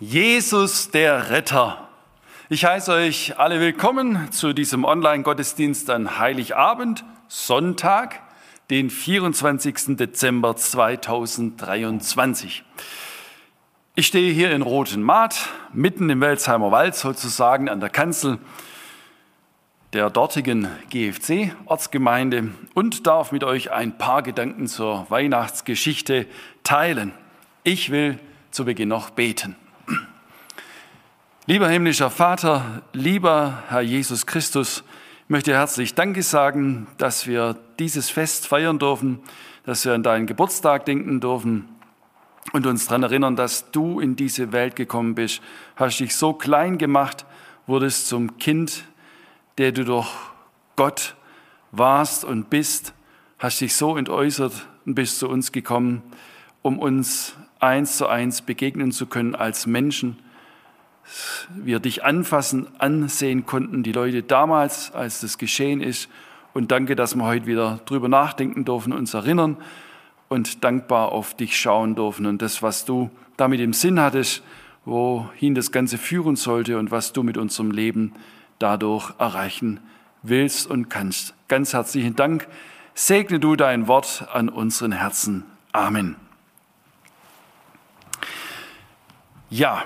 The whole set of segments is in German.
Jesus der Retter. Ich heiße euch alle willkommen zu diesem Online-Gottesdienst an Heiligabend, Sonntag, den 24. Dezember 2023. Ich stehe hier in Rotenmaat, mitten im Welsheimer Wald sozusagen an der Kanzel der dortigen GFC-Ortsgemeinde und darf mit euch ein paar Gedanken zur Weihnachtsgeschichte teilen. Ich will zu Beginn noch beten. Lieber himmlischer Vater, lieber Herr Jesus Christus, ich möchte herzlich Danke sagen, dass wir dieses Fest feiern dürfen, dass wir an deinen Geburtstag denken dürfen und uns daran erinnern, dass du in diese Welt gekommen bist, hast dich so klein gemacht, wurdest zum Kind der du doch Gott warst und bist, hast dich so entäußert und bist zu uns gekommen, um uns eins zu eins begegnen zu können als Menschen. Wir dich anfassen, ansehen konnten, die Leute damals, als das geschehen ist. Und danke, dass wir heute wieder drüber nachdenken dürfen, uns erinnern und dankbar auf dich schauen dürfen und das, was du damit im Sinn hattest, wohin das Ganze führen sollte und was du mit unserem Leben dadurch erreichen willst und kannst. Ganz herzlichen Dank. Segne du dein Wort an unseren Herzen. Amen. Ja,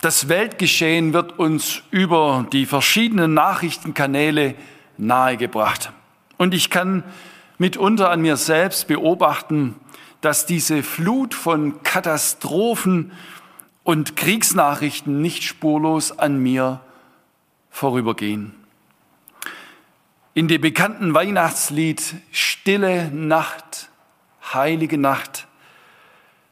das Weltgeschehen wird uns über die verschiedenen Nachrichtenkanäle nahegebracht. Und ich kann mitunter an mir selbst beobachten, dass diese Flut von Katastrophen und Kriegsnachrichten nicht spurlos an mir vorübergehen. In dem bekannten Weihnachtslied Stille Nacht, heilige Nacht,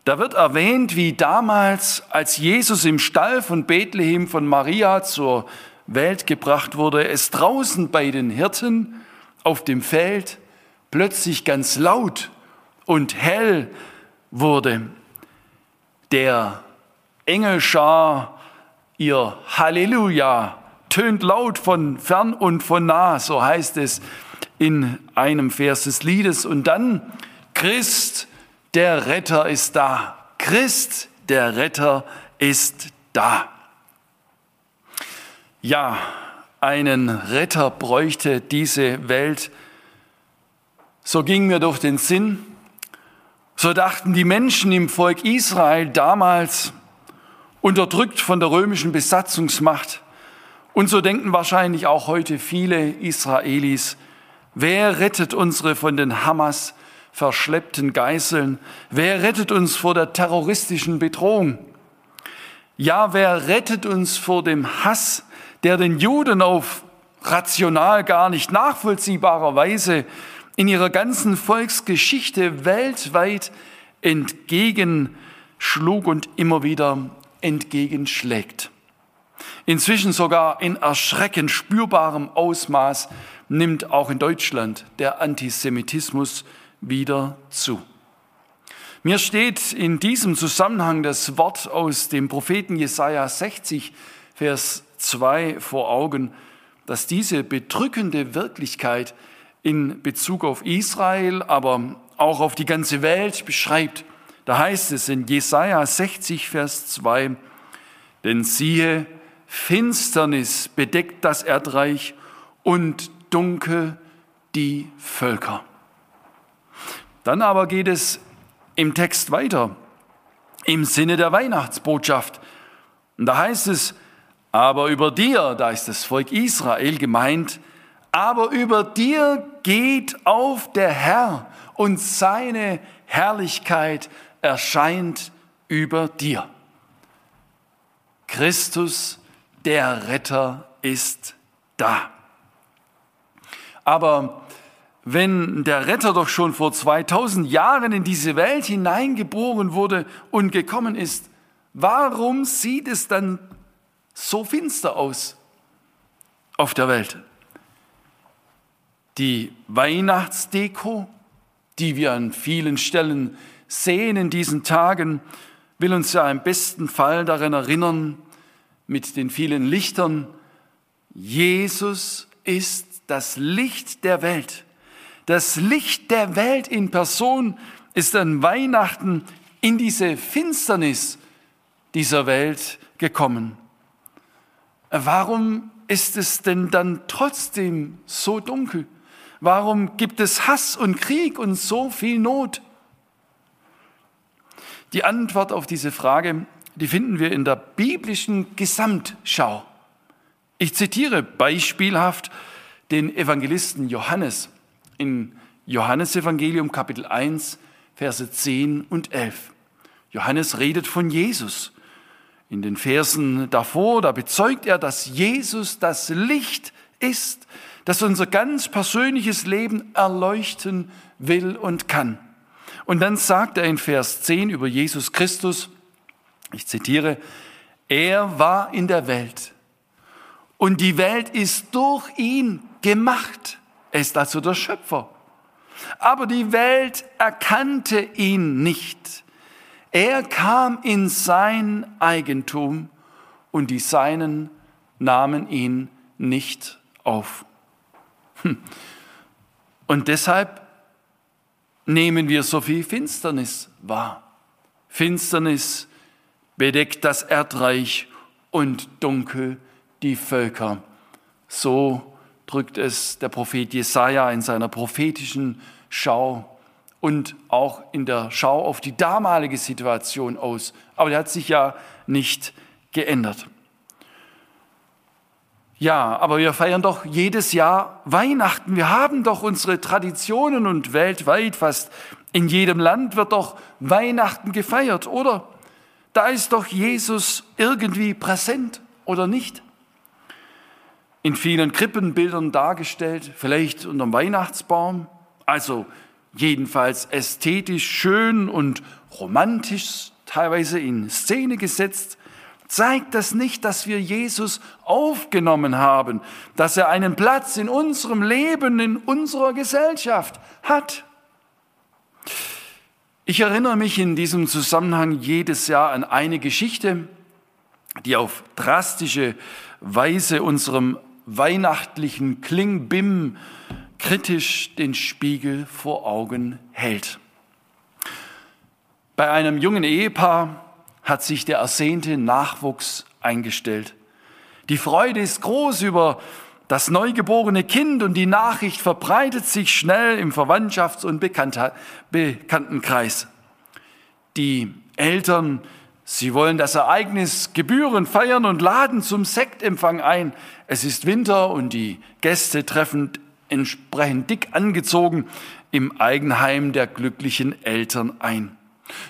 da wird erwähnt, wie damals, als Jesus im Stall von Bethlehem von Maria zur Welt gebracht wurde, es draußen bei den Hirten auf dem Feld plötzlich ganz laut und hell wurde. Der Engelschar ihr Halleluja tönt laut von fern und von nah, so heißt es in einem Vers des Liedes. Und dann, Christ, der Retter ist da. Christ, der Retter ist da. Ja, einen Retter bräuchte diese Welt. So ging mir durch den Sinn. So dachten die Menschen im Volk Israel damals, unterdrückt von der römischen Besatzungsmacht, und so denken wahrscheinlich auch heute viele Israelis, wer rettet unsere von den Hamas verschleppten Geißeln? Wer rettet uns vor der terroristischen Bedrohung? Ja, wer rettet uns vor dem Hass, der den Juden auf rational gar nicht nachvollziehbarer Weise in ihrer ganzen Volksgeschichte weltweit entgegenschlug und immer wieder entgegenschlägt? Inzwischen sogar in erschreckend spürbarem Ausmaß nimmt auch in Deutschland der Antisemitismus wieder zu. Mir steht in diesem Zusammenhang das Wort aus dem Propheten Jesaja 60, Vers 2 vor Augen, dass diese bedrückende Wirklichkeit in Bezug auf Israel, aber auch auf die ganze Welt beschreibt. Da heißt es in Jesaja 60, Vers 2, denn siehe, Finsternis bedeckt das Erdreich und dunkel die Völker. Dann aber geht es im Text weiter, im Sinne der Weihnachtsbotschaft. Und da heißt es, aber über dir, da ist das Volk Israel gemeint, aber über dir geht auf der Herr und seine Herrlichkeit erscheint über dir. Christus der Retter ist da. Aber wenn der Retter doch schon vor 2000 Jahren in diese Welt hineingeboren wurde und gekommen ist, warum sieht es dann so finster aus auf der Welt? Die Weihnachtsdeko, die wir an vielen Stellen sehen in diesen Tagen, will uns ja im besten Fall daran erinnern, mit den vielen Lichtern. Jesus ist das Licht der Welt. Das Licht der Welt in Person ist an Weihnachten in diese Finsternis dieser Welt gekommen. Warum ist es denn dann trotzdem so dunkel? Warum gibt es Hass und Krieg und so viel Not? Die Antwort auf diese Frage, die finden wir in der biblischen Gesamtschau. Ich zitiere beispielhaft den Evangelisten Johannes in Johannes Evangelium Kapitel 1, Verse 10 und 11. Johannes redet von Jesus. In den Versen davor, da bezeugt er, dass Jesus das Licht ist, das unser ganz persönliches Leben erleuchten will und kann. Und dann sagt er in Vers 10 über Jesus Christus, ich zitiere, er war in der Welt und die Welt ist durch ihn gemacht. Er ist also der Schöpfer. Aber die Welt erkannte ihn nicht. Er kam in sein Eigentum und die Seinen nahmen ihn nicht auf. Hm. Und deshalb nehmen wir so viel Finsternis wahr. Finsternis bedeckt das Erdreich und dunkel die Völker. So drückt es der Prophet Jesaja in seiner prophetischen Schau und auch in der Schau auf die damalige Situation aus. Aber die hat sich ja nicht geändert. Ja, aber wir feiern doch jedes Jahr Weihnachten. Wir haben doch unsere Traditionen und weltweit fast in jedem Land wird doch Weihnachten gefeiert, oder? Da ist doch Jesus irgendwie präsent oder nicht? In vielen Krippenbildern dargestellt, vielleicht unterm Weihnachtsbaum. Also jedenfalls ästhetisch schön und romantisch teilweise in Szene gesetzt, zeigt das nicht, dass wir Jesus aufgenommen haben, dass er einen Platz in unserem Leben, in unserer Gesellschaft hat. Ich erinnere mich in diesem Zusammenhang jedes Jahr an eine Geschichte, die auf drastische Weise unserem weihnachtlichen Klingbim kritisch den Spiegel vor Augen hält. Bei einem jungen Ehepaar hat sich der ersehnte Nachwuchs eingestellt. Die Freude ist groß über das neugeborene Kind und die Nachricht verbreitet sich schnell im Verwandtschafts- und Bekanntenkreis. Die Eltern Sie wollen das Ereignis gebührend feiern und laden zum Sektempfang ein. Es ist Winter und die Gäste treffen entsprechend dick angezogen im Eigenheim der glücklichen Eltern ein.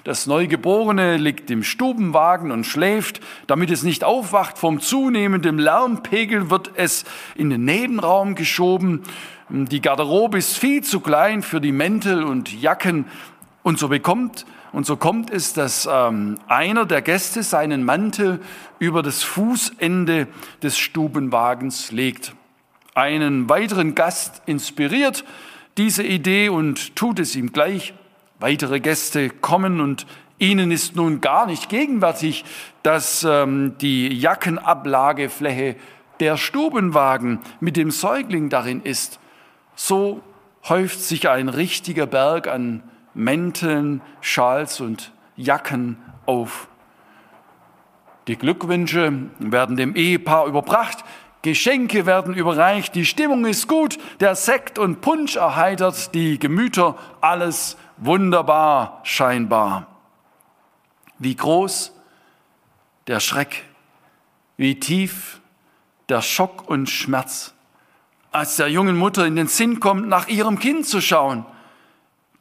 Das Neugeborene liegt im Stubenwagen und schläft. Damit es nicht aufwacht vom zunehmenden Lärmpegel, wird es in den Nebenraum geschoben. Die Garderobe ist viel zu klein für die Mäntel und Jacken. Und so bekommt und so kommt es, dass ähm, einer der Gäste seinen Mantel über das Fußende des Stubenwagens legt. Einen weiteren Gast inspiriert diese Idee und tut es ihm gleich. Weitere Gäste kommen und ihnen ist nun gar nicht gegenwärtig, dass ähm, die Jackenablagefläche der Stubenwagen mit dem Säugling darin ist. So häuft sich ein richtiger Berg an Mänteln, Schals und Jacken auf. Die Glückwünsche werden dem Ehepaar überbracht, Geschenke werden überreicht, die Stimmung ist gut, der Sekt und Punsch erheitert die Gemüter, alles wunderbar scheinbar. Wie groß der Schreck, wie tief der Schock und Schmerz, als der jungen Mutter in den Sinn kommt, nach ihrem Kind zu schauen.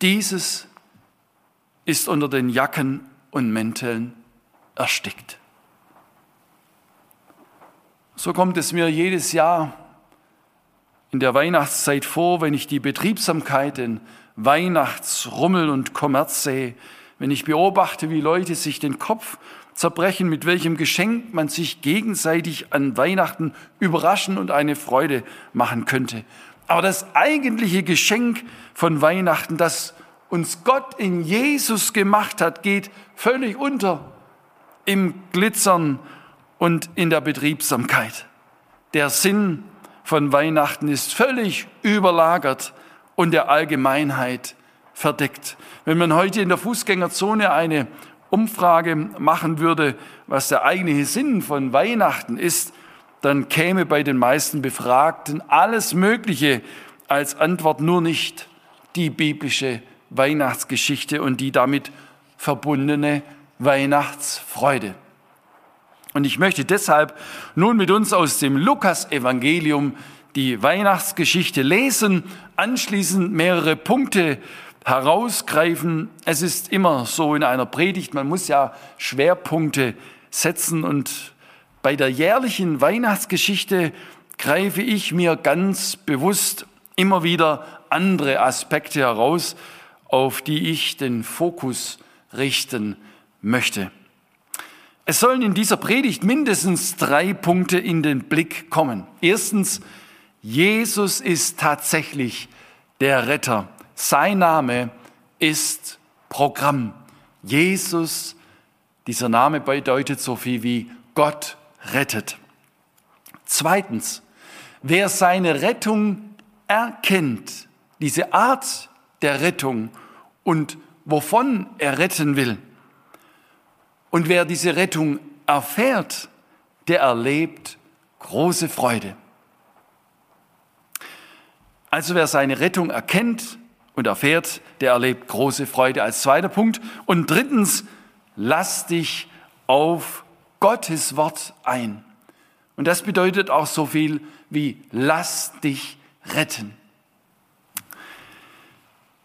Dieses ist unter den Jacken und Mänteln erstickt. So kommt es mir jedes Jahr in der Weihnachtszeit vor, wenn ich die Betriebsamkeit, den Weihnachtsrummel und Kommerz sehe, wenn ich beobachte, wie Leute sich den Kopf zerbrechen, mit welchem Geschenk man sich gegenseitig an Weihnachten überraschen und eine Freude machen könnte. Aber das eigentliche Geschenk von Weihnachten, das uns Gott in Jesus gemacht hat, geht völlig unter im Glitzern und in der Betriebsamkeit. Der Sinn von Weihnachten ist völlig überlagert und der Allgemeinheit verdeckt. Wenn man heute in der Fußgängerzone eine Umfrage machen würde, was der eigentliche Sinn von Weihnachten ist, dann käme bei den meisten Befragten alles Mögliche als Antwort nur nicht die biblische Weihnachtsgeschichte und die damit verbundene Weihnachtsfreude. Und ich möchte deshalb nun mit uns aus dem Lukas-Evangelium die Weihnachtsgeschichte lesen, anschließend mehrere Punkte herausgreifen. Es ist immer so in einer Predigt, man muss ja Schwerpunkte setzen und bei der jährlichen Weihnachtsgeschichte greife ich mir ganz bewusst immer wieder andere Aspekte heraus, auf die ich den Fokus richten möchte. Es sollen in dieser Predigt mindestens drei Punkte in den Blick kommen. Erstens, Jesus ist tatsächlich der Retter. Sein Name ist Programm. Jesus, dieser Name bedeutet so viel wie Gott rettet. Zweitens, wer seine Rettung erkennt, diese Art der Rettung und wovon er retten will, und wer diese Rettung erfährt, der erlebt große Freude. Also wer seine Rettung erkennt und erfährt, der erlebt große Freude als zweiter Punkt. Und drittens, lass dich auf Gottes Wort ein. Und das bedeutet auch so viel wie lass dich retten.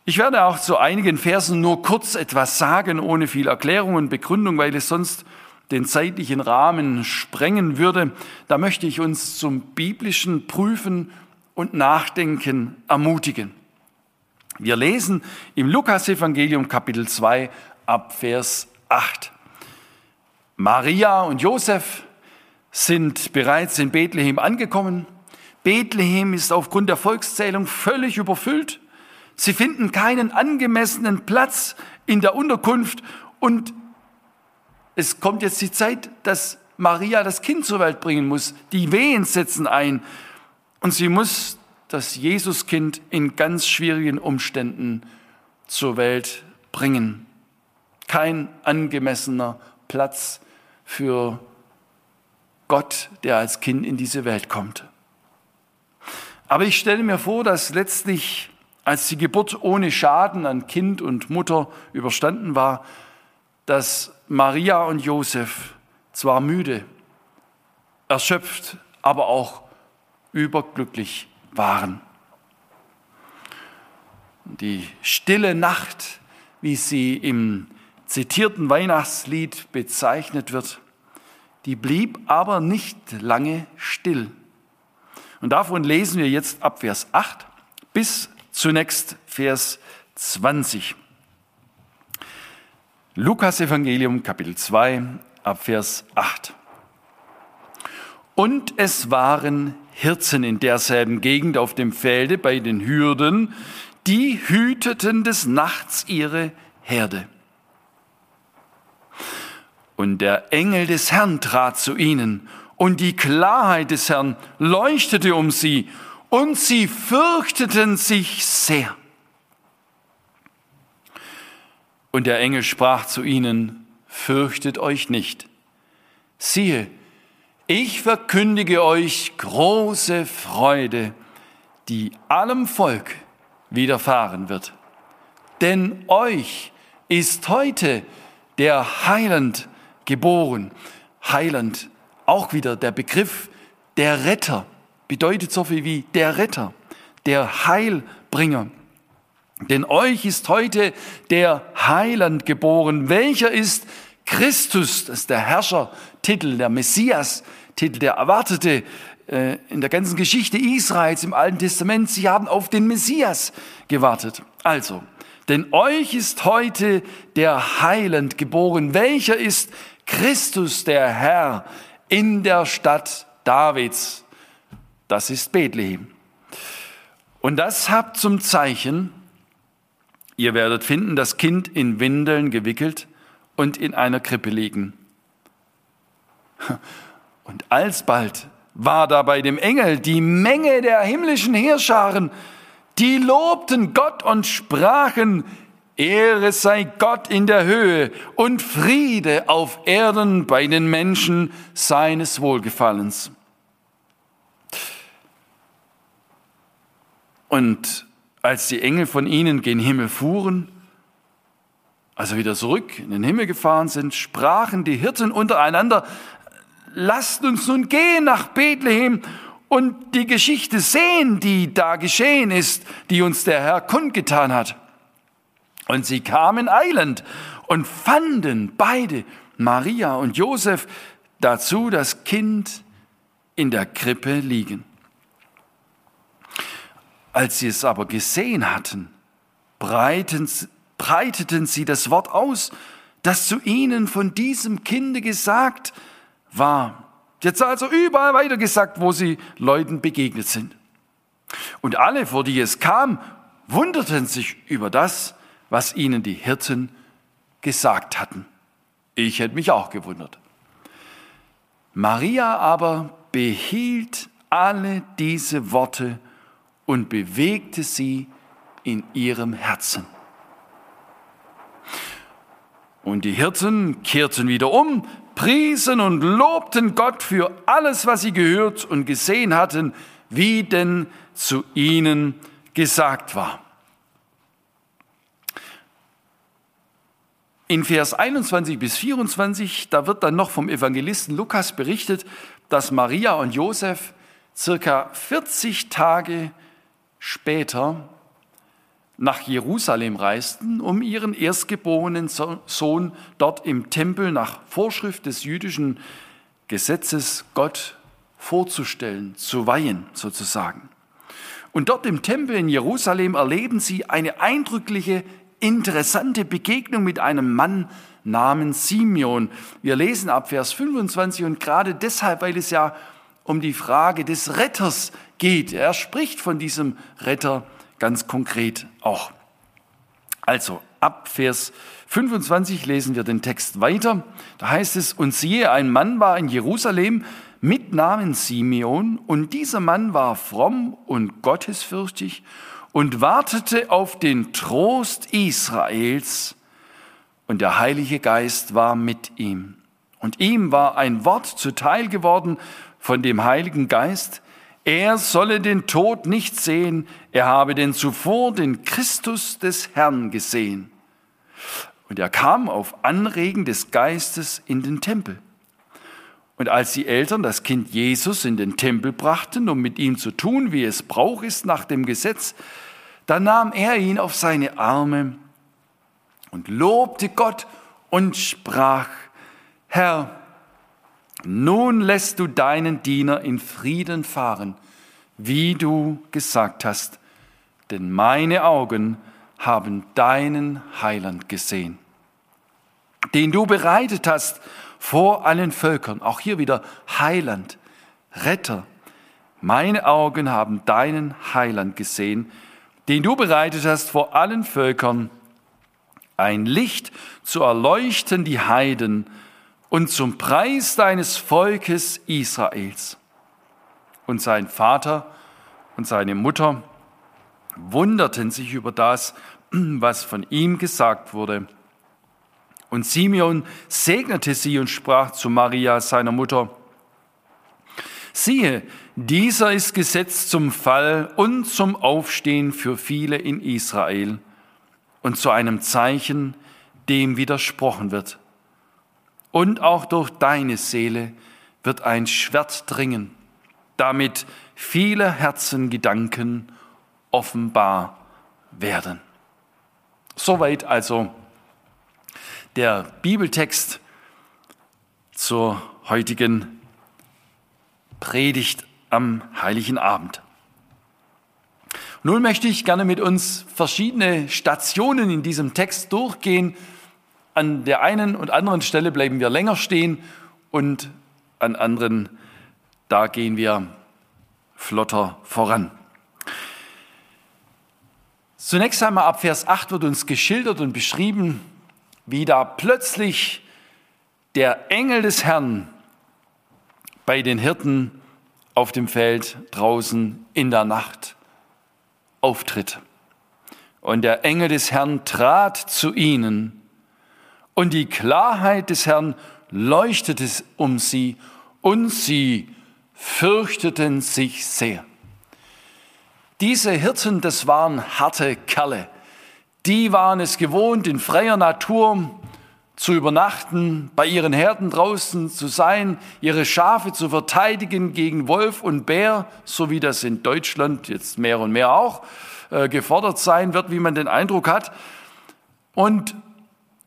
Ich werde auch zu einigen Versen nur kurz etwas sagen, ohne viel Erklärung und Begründung, weil es sonst den zeitlichen Rahmen sprengen würde. Da möchte ich uns zum biblischen Prüfen und Nachdenken ermutigen. Wir lesen im Lukas-Evangelium Kapitel 2 ab Vers 8. Maria und Josef sind bereits in Bethlehem angekommen. Bethlehem ist aufgrund der Volkszählung völlig überfüllt. Sie finden keinen angemessenen Platz in der Unterkunft und es kommt jetzt die Zeit, dass Maria das Kind zur Welt bringen muss. Die Wehen setzen ein und sie muss das Jesuskind in ganz schwierigen Umständen zur Welt bringen. Kein angemessener Platz für Gott, der als Kind in diese Welt kommt. Aber ich stelle mir vor, dass letztlich, als die Geburt ohne Schaden an Kind und Mutter überstanden war, dass Maria und Josef zwar müde, erschöpft, aber auch überglücklich waren. Die stille Nacht, wie sie im zitierten Weihnachtslied bezeichnet wird, die blieb aber nicht lange still. Und davon lesen wir jetzt ab Vers 8 bis zunächst Vers 20. Lukas Evangelium Kapitel 2 ab Vers 8. Und es waren Hirten in derselben Gegend auf dem Felde bei den Hürden, die hüteten des Nachts ihre Herde. Und der Engel des Herrn trat zu ihnen, und die Klarheit des Herrn leuchtete um sie, und sie fürchteten sich sehr. Und der Engel sprach zu ihnen, fürchtet euch nicht. Siehe, ich verkündige euch große Freude, die allem Volk widerfahren wird. Denn euch ist heute der Heiland geboren. Heiland, auch wieder der Begriff der Retter, bedeutet so viel wie der Retter, der Heilbringer. Denn euch ist heute der Heiland geboren, welcher ist Christus, das ist der Herrschertitel, der Messias-Titel, der erwartete äh, in der ganzen Geschichte Israels im Alten Testament. Sie haben auf den Messias gewartet. Also, denn euch ist heute der Heiland geboren, welcher ist Christus der Herr in der Stadt Davids. Das ist Bethlehem. Und das habt zum Zeichen, ihr werdet finden, das Kind in Windeln gewickelt und in einer Krippe liegen. Und alsbald war da bei dem Engel die Menge der himmlischen Heerscharen, die lobten Gott und sprachen, Ehre sei Gott in der Höhe und Friede auf Erden bei den Menschen seines Wohlgefallens. Und als die Engel von ihnen gen Himmel fuhren, also wieder zurück in den Himmel gefahren sind, sprachen die Hirten untereinander, lasst uns nun gehen nach Bethlehem und die Geschichte sehen, die da geschehen ist, die uns der Herr kundgetan hat. Und sie kamen eilend und fanden beide, Maria und Josef, dazu das Kind in der Krippe liegen. Als sie es aber gesehen hatten, breiteten sie das Wort aus, das zu ihnen von diesem Kinde gesagt war. Jetzt also überall weitergesagt, wo sie Leuten begegnet sind. Und alle, vor die es kam, wunderten sich über das, was ihnen die Hirten gesagt hatten. Ich hätte mich auch gewundert. Maria aber behielt alle diese Worte und bewegte sie in ihrem Herzen. Und die Hirten kehrten wieder um, priesen und lobten Gott für alles, was sie gehört und gesehen hatten, wie denn zu ihnen gesagt war. In Vers 21 bis 24, da wird dann noch vom Evangelisten Lukas berichtet, dass Maria und Josef circa 40 Tage später nach Jerusalem reisten, um ihren erstgeborenen Sohn dort im Tempel nach Vorschrift des jüdischen Gesetzes Gott vorzustellen, zu weihen sozusagen. Und dort im Tempel in Jerusalem erleben sie eine eindrückliche, interessante Begegnung mit einem Mann namens Simeon. Wir lesen ab Vers 25 und gerade deshalb, weil es ja um die Frage des Retters geht. Er spricht von diesem Retter ganz konkret auch. Also ab Vers 25 lesen wir den Text weiter. Da heißt es, und siehe, ein Mann war in Jerusalem mit Namen Simeon, und dieser Mann war fromm und gottesfürchtig und wartete auf den Trost Israels, und der Heilige Geist war mit ihm. Und ihm war ein Wort zuteil geworden von dem Heiligen Geist, er solle den Tod nicht sehen, er habe denn zuvor den Christus des Herrn gesehen. Und er kam auf Anregen des Geistes in den Tempel. Und als die Eltern das Kind Jesus in den Tempel brachten, um mit ihm zu tun, wie es Brauch ist nach dem Gesetz, da nahm er ihn auf seine Arme und lobte Gott und sprach, Herr, nun lässt du deinen Diener in Frieden fahren, wie du gesagt hast, denn meine Augen haben deinen Heiland gesehen, den du bereitet hast vor allen Völkern. Auch hier wieder Heiland, Retter. Meine Augen haben deinen Heiland gesehen, den du bereitet hast vor allen Völkern, ein Licht zu erleuchten die Heiden und zum Preis deines Volkes Israels. Und sein Vater und seine Mutter wunderten sich über das, was von ihm gesagt wurde. Und Simeon segnete sie und sprach zu Maria, seiner Mutter, siehe, dieser ist gesetzt zum Fall und zum Aufstehen für viele in Israel und zu einem Zeichen, dem widersprochen wird und auch durch deine Seele wird ein Schwert dringen, damit viele Herzengedanken offenbar werden. Soweit also der Bibeltext zur heutigen Predigt am heiligen Abend. Nun möchte ich gerne mit uns verschiedene Stationen in diesem Text durchgehen, an der einen und anderen Stelle bleiben wir länger stehen und an anderen, da gehen wir flotter voran. Zunächst einmal ab Vers 8 wird uns geschildert und beschrieben, wie da plötzlich der Engel des Herrn bei den Hirten auf dem Feld draußen in der Nacht auftritt. Und der Engel des Herrn trat zu ihnen, und die Klarheit des Herrn leuchtete um sie, und sie fürchteten sich sehr. Diese Hirten, das waren harte Kerle. Die waren es gewohnt, in freier Natur zu übernachten, bei ihren Herden draußen zu sein, ihre Schafe zu verteidigen gegen Wolf und Bär, so wie das in Deutschland jetzt mehr und mehr auch äh, gefordert sein wird, wie man den Eindruck hat. Und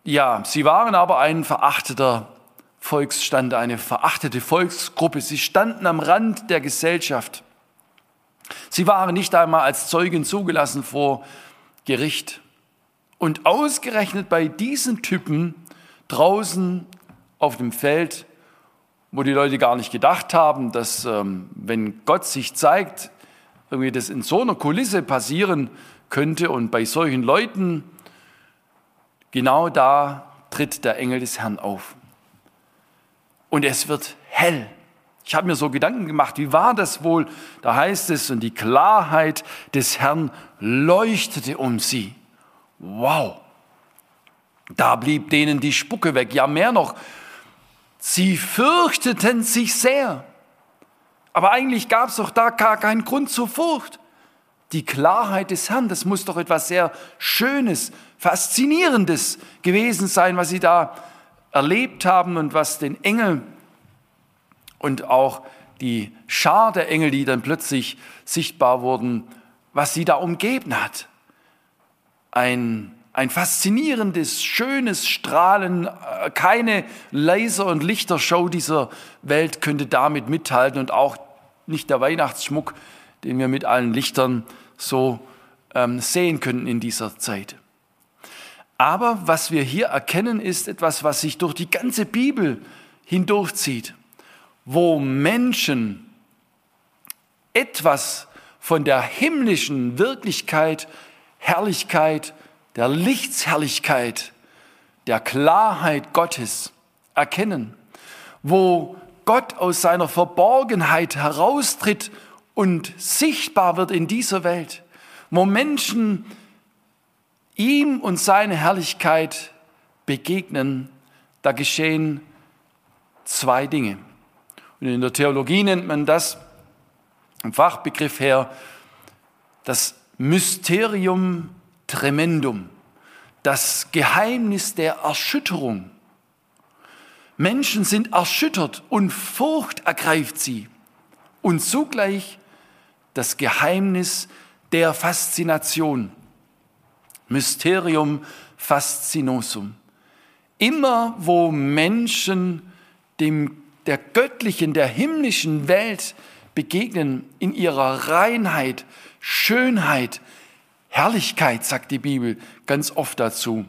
ja, sie waren aber ein verachteter Volksstand, eine verachtete Volksgruppe. Sie standen am Rand der Gesellschaft. Sie waren nicht einmal als Zeugen zugelassen vor Gericht. Und ausgerechnet bei diesen Typen draußen auf dem Feld, wo die Leute gar nicht gedacht haben, dass ähm, wenn Gott sich zeigt, irgendwie das in so einer Kulisse passieren könnte und bei solchen Leuten, genau da tritt der Engel des Herrn auf. Und es wird hell. Ich habe mir so Gedanken gemacht, wie war das wohl? Da heißt es, und die Klarheit des Herrn leuchtete um sie. Wow. Da blieb denen die Spucke weg. Ja, mehr noch. Sie fürchteten sich sehr. Aber eigentlich gab es doch da gar keinen Grund zur Furcht. Die Klarheit des Herrn, das muss doch etwas sehr Schönes, Faszinierendes gewesen sein, was sie da erlebt haben und was den Engel und auch die Schar der Engel, die dann plötzlich sichtbar wurden, was sie da umgeben hat. Ein ein faszinierendes, schönes Strahlen. Äh, keine Laser- und Lichtershow dieser Welt könnte damit mithalten und auch nicht der Weihnachtsschmuck, den wir mit allen Lichtern so ähm, sehen können in dieser Zeit. Aber was wir hier erkennen, ist etwas, was sich durch die ganze Bibel hindurchzieht, wo Menschen etwas von der himmlischen Wirklichkeit, Herrlichkeit, der Lichtsherrlichkeit, der Klarheit Gottes erkennen, wo Gott aus seiner Verborgenheit heraustritt und sichtbar wird in dieser Welt, wo Menschen ihm und seine Herrlichkeit begegnen, da geschehen zwei Dinge. Und in der Theologie nennt man das im Fachbegriff her das Mysterium Tremendum, das Geheimnis der Erschütterung. Menschen sind erschüttert und Furcht ergreift sie. Und zugleich das Geheimnis der Faszination. Mysterium fascinosum. Immer wo Menschen dem, der göttlichen, der himmlischen Welt begegnen, in ihrer Reinheit, Schönheit, Herrlichkeit, sagt die Bibel ganz oft dazu.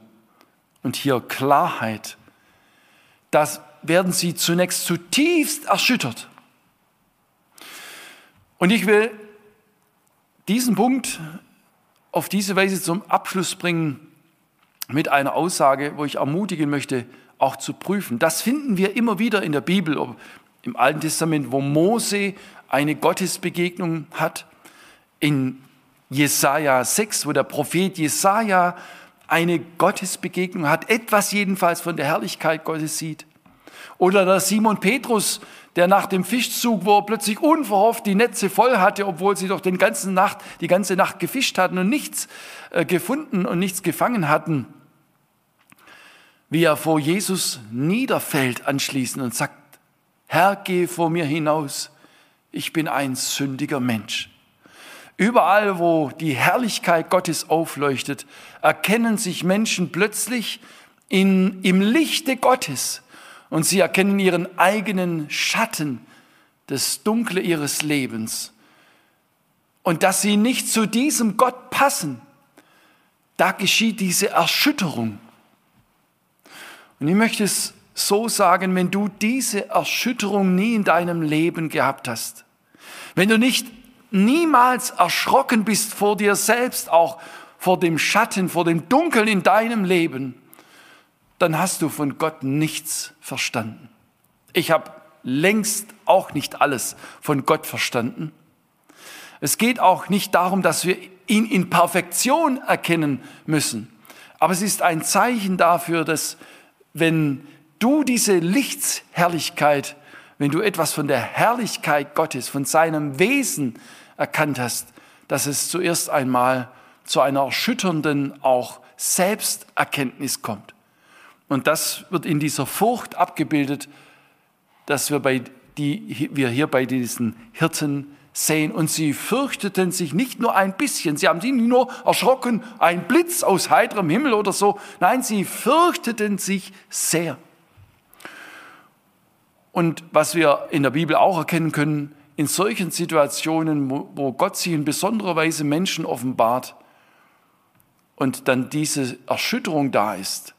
Und hier Klarheit. Das werden sie zunächst zutiefst erschüttert. Und ich will diesen Punkt auf diese Weise zum Abschluss bringen mit einer Aussage, wo ich ermutigen möchte, auch zu prüfen. Das finden wir immer wieder in der Bibel, im Alten Testament, wo Mose eine Gottesbegegnung hat, in Jesaja 6, wo der Prophet Jesaja eine Gottesbegegnung hat, etwas jedenfalls von der Herrlichkeit Gottes sieht. Oder der Simon Petrus, der nach dem Fischzug, wo er plötzlich unverhofft die Netze voll hatte, obwohl sie doch den ganzen Nacht, die ganze Nacht gefischt hatten und nichts äh, gefunden und nichts gefangen hatten, wie er vor Jesus niederfällt anschließend und sagt, Herr, geh vor mir hinaus, ich bin ein sündiger Mensch. Überall, wo die Herrlichkeit Gottes aufleuchtet, erkennen sich Menschen plötzlich in, im Lichte Gottes und sie erkennen ihren eigenen Schatten, das Dunkle ihres Lebens. Und dass sie nicht zu diesem Gott passen, da geschieht diese Erschütterung. Und ich möchte es so sagen, wenn du diese Erschütterung nie in deinem Leben gehabt hast, wenn du nicht niemals erschrocken bist vor dir selbst, auch vor dem Schatten, vor dem Dunkeln in deinem Leben, dann hast du von Gott nichts verstanden. Ich habe längst auch nicht alles von Gott verstanden. Es geht auch nicht darum, dass wir ihn in Perfektion erkennen müssen. Aber es ist ein Zeichen dafür, dass wenn du diese Lichtsherrlichkeit, wenn du etwas von der Herrlichkeit Gottes, von seinem Wesen erkannt hast, dass es zuerst einmal zu einer erschütternden auch Selbsterkenntnis kommt. Und das wird in dieser Furcht abgebildet, dass wir, bei die, wir hier bei diesen Hirten sehen. Und sie fürchteten sich nicht nur ein bisschen, sie haben sich nicht nur erschrocken, ein Blitz aus heiterem Himmel oder so. Nein, sie fürchteten sich sehr. Und was wir in der Bibel auch erkennen können, in solchen Situationen, wo Gott sich in besonderer Weise Menschen offenbart und dann diese Erschütterung da ist,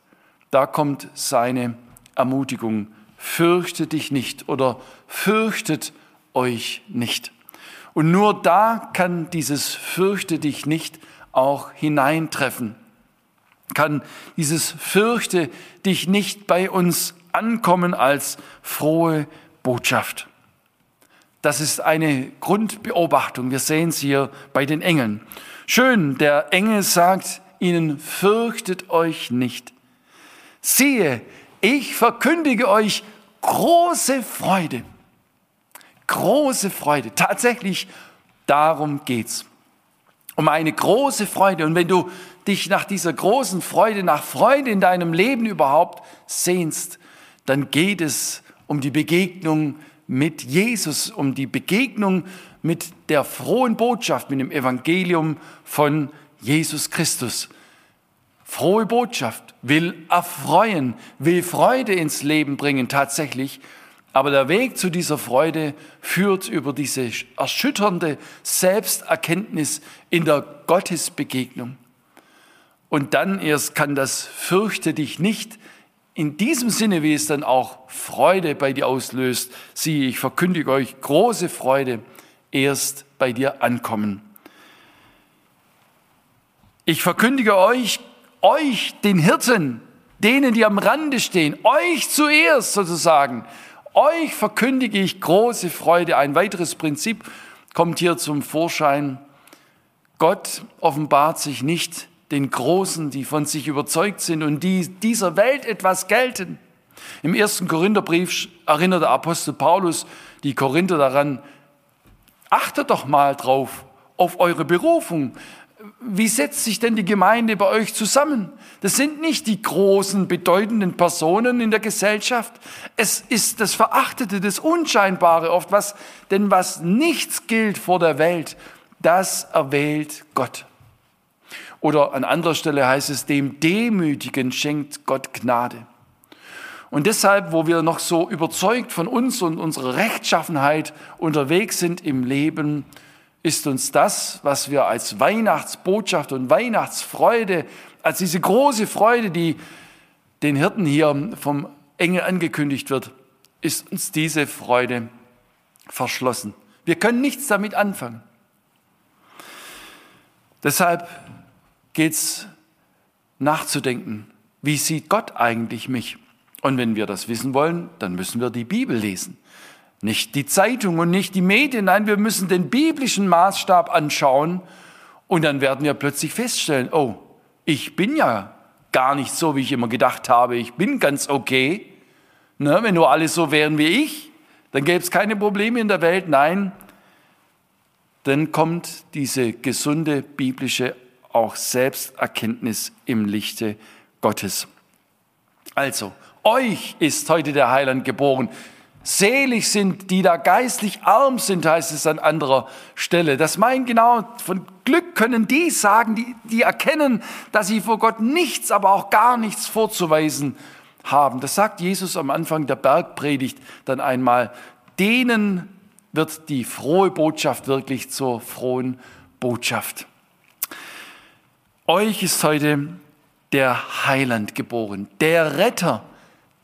da kommt seine Ermutigung, fürchte dich nicht oder fürchtet euch nicht. Und nur da kann dieses fürchte dich nicht auch hineintreffen. Kann dieses fürchte dich nicht bei uns ankommen als frohe Botschaft. Das ist eine Grundbeobachtung. Wir sehen es hier bei den Engeln. Schön, der Engel sagt ihnen, fürchtet euch nicht. Siehe, ich verkündige euch große Freude große Freude. Tatsächlich, darum geht's. Um eine große Freude. Und wenn du dich nach dieser großen Freude, nach Freude in deinem Leben überhaupt sehnst, dann geht es um die Begegnung mit Jesus, um die Begegnung mit der frohen Botschaft, mit dem Evangelium von Jesus Christus. Frohe Botschaft will erfreuen, will Freude ins Leben bringen tatsächlich aber der Weg zu dieser Freude führt über diese erschütternde Selbsterkenntnis in der Gottesbegegnung. Und dann erst kann das Fürchte dich nicht in diesem Sinne, wie es dann auch Freude bei dir auslöst, siehe, ich verkündige euch große Freude, erst bei dir ankommen. Ich verkündige euch, euch, den Hirten, denen, die am Rande stehen, euch zuerst sozusagen, euch verkündige ich große Freude. Ein weiteres Prinzip kommt hier zum Vorschein. Gott offenbart sich nicht den Großen, die von sich überzeugt sind und die dieser Welt etwas gelten. Im ersten Korintherbrief erinnert der Apostel Paulus die Korinther daran, achtet doch mal drauf, auf eure Berufung wie setzt sich denn die Gemeinde bei euch zusammen? Das sind nicht die großen, bedeutenden Personen in der Gesellschaft. Es ist das Verachtete, das Unscheinbare oft, was, denn was nichts gilt vor der Welt, das erwählt Gott. Oder an anderer Stelle heißt es, dem Demütigen schenkt Gott Gnade. Und deshalb, wo wir noch so überzeugt von uns und unserer Rechtschaffenheit unterwegs sind im Leben, ist uns das, was wir als Weihnachtsbotschaft und Weihnachtsfreude, als diese große Freude, die den Hirten hier vom Engel angekündigt wird, ist uns diese Freude verschlossen. Wir können nichts damit anfangen. Deshalb geht es nachzudenken, wie sieht Gott eigentlich mich? Und wenn wir das wissen wollen, dann müssen wir die Bibel lesen. Nicht die Zeitung und nicht die Medien, nein, wir müssen den biblischen Maßstab anschauen und dann werden wir plötzlich feststellen, oh, ich bin ja gar nicht so, wie ich immer gedacht habe, ich bin ganz okay. Ne, wenn nur alle so wären wie ich, dann gäbe es keine Probleme in der Welt. Nein, dann kommt diese gesunde biblische auch Selbsterkenntnis im Lichte Gottes. Also, euch ist heute der Heiland geboren. Selig sind, die da geistlich arm sind, heißt es an anderer Stelle. Das meint genau, von Glück können die sagen, die, die erkennen, dass sie vor Gott nichts, aber auch gar nichts vorzuweisen haben. Das sagt Jesus am Anfang der Bergpredigt dann einmal. Denen wird die frohe Botschaft wirklich zur frohen Botschaft. Euch ist heute der Heiland geboren, der Retter,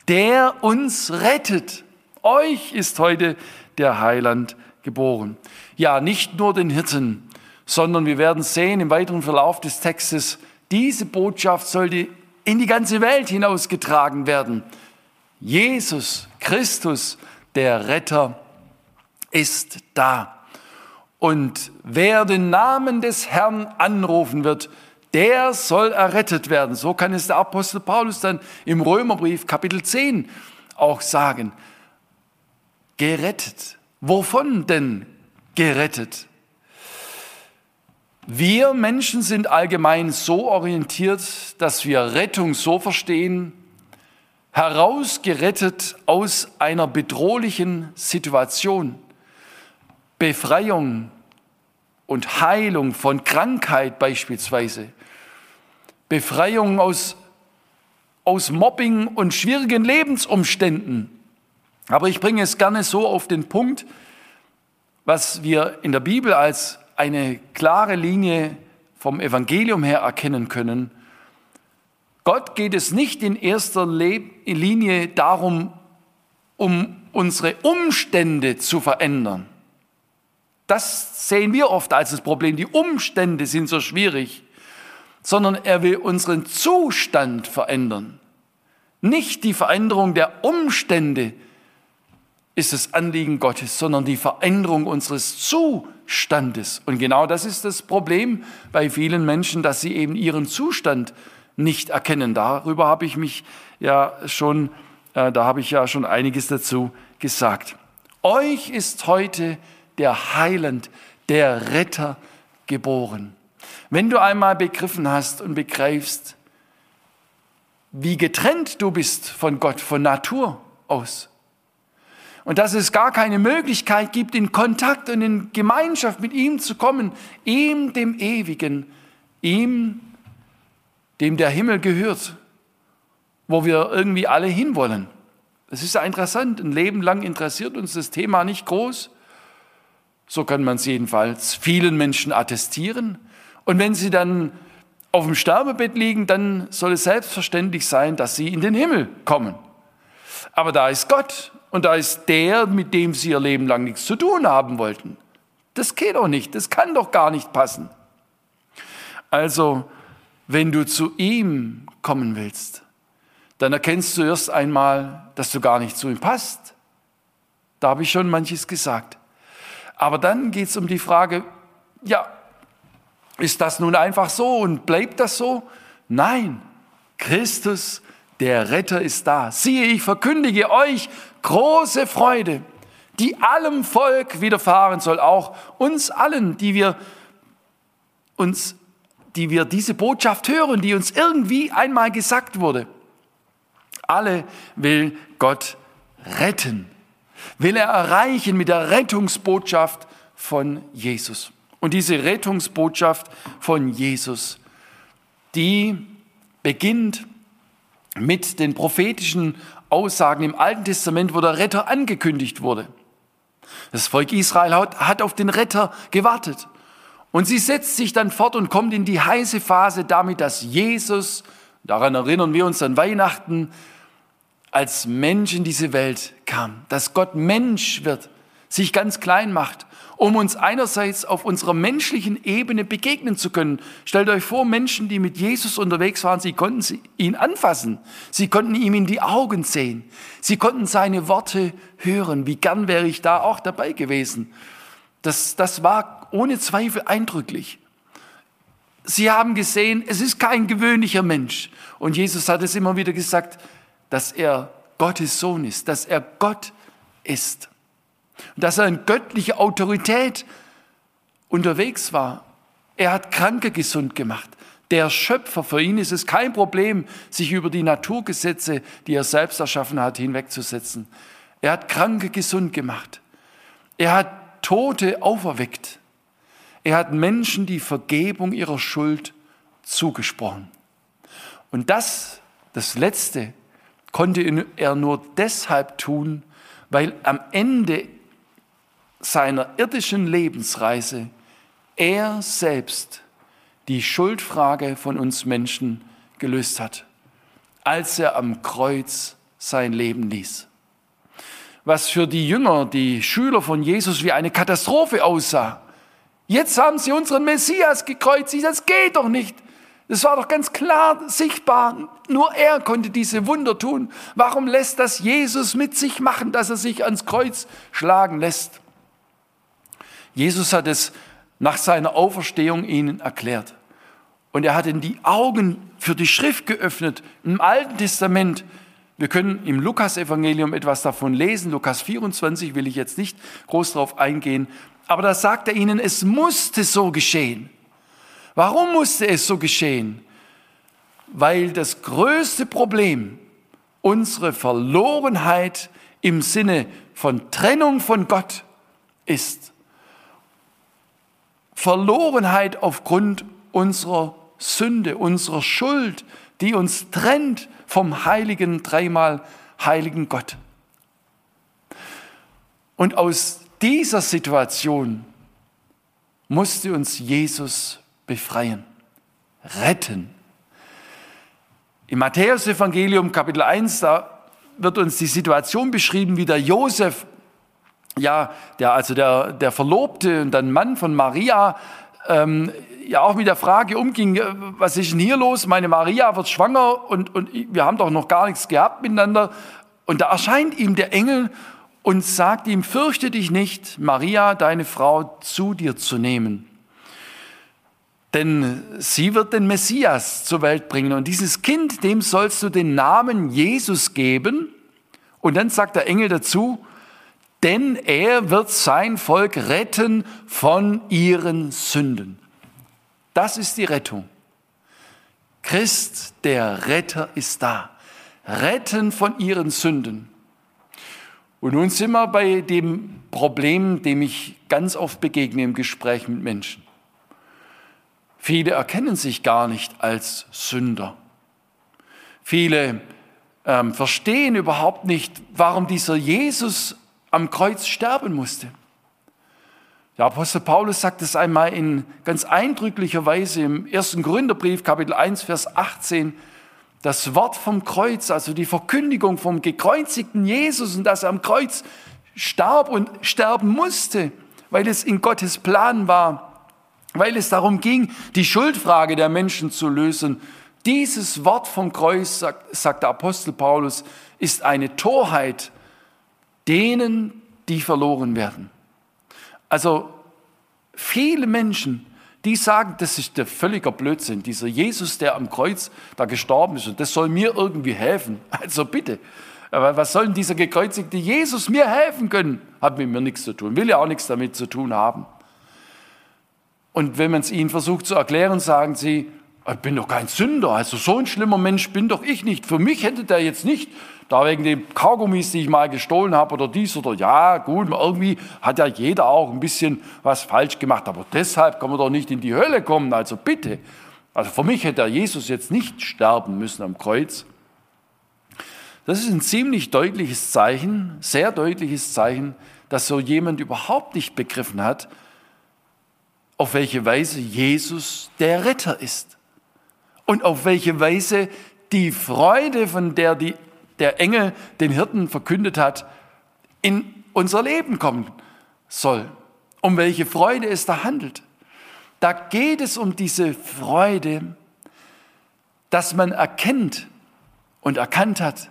der uns rettet. Euch ist heute der Heiland geboren. Ja, nicht nur den Hirten, sondern wir werden sehen im weiteren Verlauf des Textes, diese Botschaft sollte in die ganze Welt hinausgetragen werden. Jesus Christus, der Retter, ist da. Und wer den Namen des Herrn anrufen wird, der soll errettet werden. So kann es der Apostel Paulus dann im Römerbrief Kapitel 10 auch sagen. Gerettet. Wovon denn gerettet? Wir Menschen sind allgemein so orientiert, dass wir Rettung so verstehen, herausgerettet aus einer bedrohlichen Situation, Befreiung und Heilung von Krankheit beispielsweise, Befreiung aus, aus Mobbing und schwierigen Lebensumständen. Aber ich bringe es gerne so auf den Punkt, was wir in der Bibel als eine klare Linie vom Evangelium her erkennen können. Gott geht es nicht in erster Linie darum, um unsere Umstände zu verändern. Das sehen wir oft als das Problem. Die Umstände sind so schwierig sondern er will unseren Zustand verändern. Nicht die Veränderung der Umstände ist das Anliegen Gottes, sondern die Veränderung unseres Zustandes. Und genau das ist das Problem bei vielen Menschen, dass sie eben ihren Zustand nicht erkennen. Darüber habe ich mich ja schon, äh, da habe ich ja schon einiges dazu gesagt. Euch ist heute der Heiland, der Retter geboren. Wenn du einmal begriffen hast und begreifst, wie getrennt du bist von Gott, von Natur aus, und dass es gar keine Möglichkeit gibt, in Kontakt und in Gemeinschaft mit ihm zu kommen, ihm, dem Ewigen, ihm, dem der Himmel gehört, wo wir irgendwie alle hinwollen. Es ist ja interessant, ein Leben lang interessiert uns das Thema nicht groß. So kann man es jedenfalls vielen Menschen attestieren. Und wenn sie dann auf dem Sterbebett liegen, dann soll es selbstverständlich sein, dass sie in den Himmel kommen. Aber da ist Gott und da ist der, mit dem sie ihr Leben lang nichts zu tun haben wollten. Das geht doch nicht, das kann doch gar nicht passen. Also, wenn du zu ihm kommen willst, dann erkennst du erst einmal, dass du gar nicht zu ihm passt. Da habe ich schon manches gesagt. Aber dann geht es um die Frage, ja, ist das nun einfach so und bleibt das so? Nein, Christus, der Retter ist da. Siehe, ich verkündige euch große Freude, die allem Volk widerfahren soll, auch uns allen, die wir uns, die wir diese Botschaft hören, die uns irgendwie einmal gesagt wurde. Alle will Gott retten, will er erreichen mit der Rettungsbotschaft von Jesus. Und diese Rettungsbotschaft von Jesus, die beginnt mit den prophetischen Aussagen im Alten Testament, wo der Retter angekündigt wurde. Das Volk Israel hat auf den Retter gewartet. Und sie setzt sich dann fort und kommt in die heiße Phase damit, dass Jesus, daran erinnern wir uns an Weihnachten, als Mensch in diese Welt kam, dass Gott Mensch wird, sich ganz klein macht um uns einerseits auf unserer menschlichen Ebene begegnen zu können. Stellt euch vor, Menschen, die mit Jesus unterwegs waren, sie konnten ihn anfassen, sie konnten ihm in die Augen sehen, sie konnten seine Worte hören. Wie gern wäre ich da auch dabei gewesen. Das, das war ohne Zweifel eindrücklich. Sie haben gesehen, es ist kein gewöhnlicher Mensch. Und Jesus hat es immer wieder gesagt, dass er Gottes Sohn ist, dass er Gott ist dass er in göttlicher Autorität unterwegs war. Er hat Kranke gesund gemacht. Der Schöpfer, für ihn ist es kein Problem, sich über die Naturgesetze, die er selbst erschaffen hat, hinwegzusetzen. Er hat Kranke gesund gemacht. Er hat Tote auferweckt. Er hat Menschen die Vergebung ihrer Schuld zugesprochen. Und das, das Letzte, konnte er nur deshalb tun, weil am Ende seiner irdischen Lebensreise er selbst die Schuldfrage von uns Menschen gelöst hat, als er am Kreuz sein Leben ließ. Was für die Jünger, die Schüler von Jesus wie eine Katastrophe aussah. Jetzt haben sie unseren Messias gekreuzigt, das geht doch nicht. Das war doch ganz klar sichtbar. Nur er konnte diese Wunder tun. Warum lässt das Jesus mit sich machen, dass er sich ans Kreuz schlagen lässt? Jesus hat es nach seiner Auferstehung ihnen erklärt. Und er hat ihnen die Augen für die Schrift geöffnet. Im Alten Testament, wir können im Lukas-Evangelium etwas davon lesen. Lukas 24 will ich jetzt nicht groß darauf eingehen. Aber da sagt er ihnen, es musste so geschehen. Warum musste es so geschehen? Weil das größte Problem, unsere Verlorenheit im Sinne von Trennung von Gott ist. Verlorenheit aufgrund unserer Sünde, unserer Schuld, die uns trennt vom heiligen, dreimal heiligen Gott. Und aus dieser Situation musste uns Jesus befreien, retten. Im Matthäus-Evangelium Kapitel 1, da wird uns die Situation beschrieben, wie der Josef, ja, der, also der, der Verlobte und dann Mann von Maria, ähm, ja auch mit der Frage umging, äh, was ist denn hier los? Meine Maria wird schwanger und, und wir haben doch noch gar nichts gehabt miteinander. Und da erscheint ihm der Engel und sagt ihm, fürchte dich nicht, Maria, deine Frau, zu dir zu nehmen. Denn sie wird den Messias zur Welt bringen. Und dieses Kind, dem sollst du den Namen Jesus geben. Und dann sagt der Engel dazu, denn er wird sein Volk retten von ihren Sünden. Das ist die Rettung. Christ, der Retter, ist da. Retten von ihren Sünden. Und nun sind wir bei dem Problem, dem ich ganz oft begegne im Gespräch mit Menschen. Viele erkennen sich gar nicht als Sünder. Viele ähm, verstehen überhaupt nicht, warum dieser Jesus am Kreuz sterben musste. Der Apostel Paulus sagt es einmal in ganz eindrücklicher Weise im ersten Gründerbrief, Kapitel 1, Vers 18. Das Wort vom Kreuz, also die Verkündigung vom gekreuzigten Jesus und dass er am Kreuz starb und sterben musste, weil es in Gottes Plan war, weil es darum ging, die Schuldfrage der Menschen zu lösen. Dieses Wort vom Kreuz, sagt, sagt der Apostel Paulus, ist eine Torheit denen, die verloren werden. Also viele Menschen, die sagen, das ist der völliger Blödsinn. Dieser Jesus, der am Kreuz da gestorben ist und das soll mir irgendwie helfen. Also bitte, aber was soll denn dieser gekreuzigte Jesus mir helfen können? Hat mit mir nichts zu tun, will ja auch nichts damit zu tun haben. Und wenn man es ihnen versucht zu erklären, sagen sie, ich bin doch kein Sünder, also so ein schlimmer Mensch bin doch ich nicht. Für mich hätte der jetzt nicht da wegen den Kaugummis, die ich mal gestohlen habe oder dies oder ja, gut, irgendwie hat ja jeder auch ein bisschen was falsch gemacht, aber deshalb kann man doch nicht in die Hölle kommen, also bitte. Also für mich hätte Jesus jetzt nicht sterben müssen am Kreuz. Das ist ein ziemlich deutliches Zeichen, sehr deutliches Zeichen, dass so jemand überhaupt nicht begriffen hat, auf welche Weise Jesus der Retter ist und auf welche Weise die Freude, von der die der Engel den Hirten verkündet hat, in unser Leben kommen soll. Um welche Freude es da handelt. Da geht es um diese Freude, dass man erkennt und erkannt hat,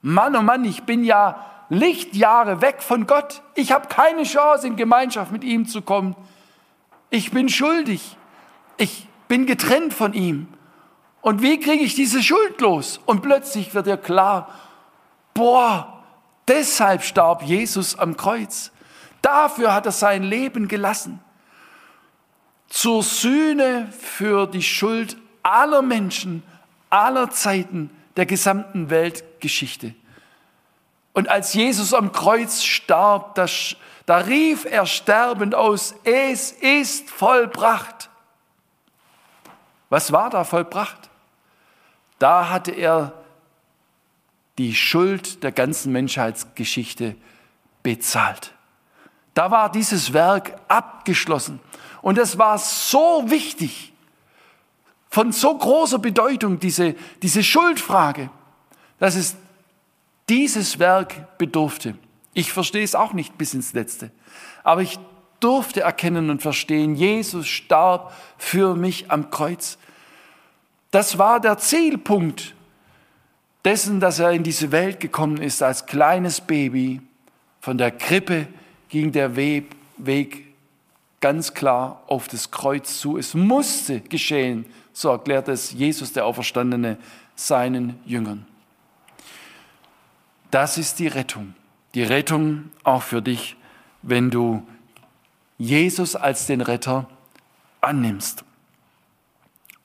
Mann, oh Mann, ich bin ja Lichtjahre weg von Gott. Ich habe keine Chance, in Gemeinschaft mit ihm zu kommen. Ich bin schuldig. Ich bin getrennt von ihm. Und wie kriege ich diese Schuld los? Und plötzlich wird dir klar, boah, deshalb starb Jesus am Kreuz. Dafür hat er sein Leben gelassen. Zur Sühne für die Schuld aller Menschen, aller Zeiten der gesamten Weltgeschichte. Und als Jesus am Kreuz starb, da, da rief er sterbend aus, es ist vollbracht. Was war da vollbracht? Da hatte er die Schuld der ganzen Menschheitsgeschichte bezahlt. Da war dieses Werk abgeschlossen. Und es war so wichtig, von so großer Bedeutung, diese, diese Schuldfrage, dass es dieses Werk bedurfte. Ich verstehe es auch nicht bis ins Letzte, aber ich durfte erkennen und verstehen, Jesus starb für mich am Kreuz. Das war der Zielpunkt dessen, dass er in diese Welt gekommen ist als kleines Baby. Von der Krippe ging der Weg ganz klar auf das Kreuz zu. Es musste geschehen, so erklärt es Jesus, der Auferstandene, seinen Jüngern. Das ist die Rettung. Die Rettung auch für dich, wenn du Jesus als den Retter annimmst.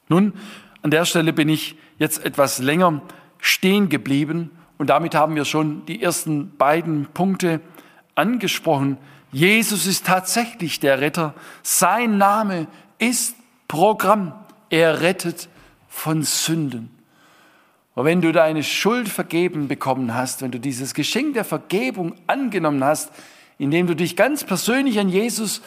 Nun, an der Stelle bin ich jetzt etwas länger stehen geblieben und damit haben wir schon die ersten beiden Punkte angesprochen. Jesus ist tatsächlich der Retter. Sein Name ist Programm. Er rettet von Sünden. Und wenn du deine Schuld vergeben bekommen hast, wenn du dieses Geschenk der Vergebung angenommen hast, indem du dich ganz persönlich an Jesus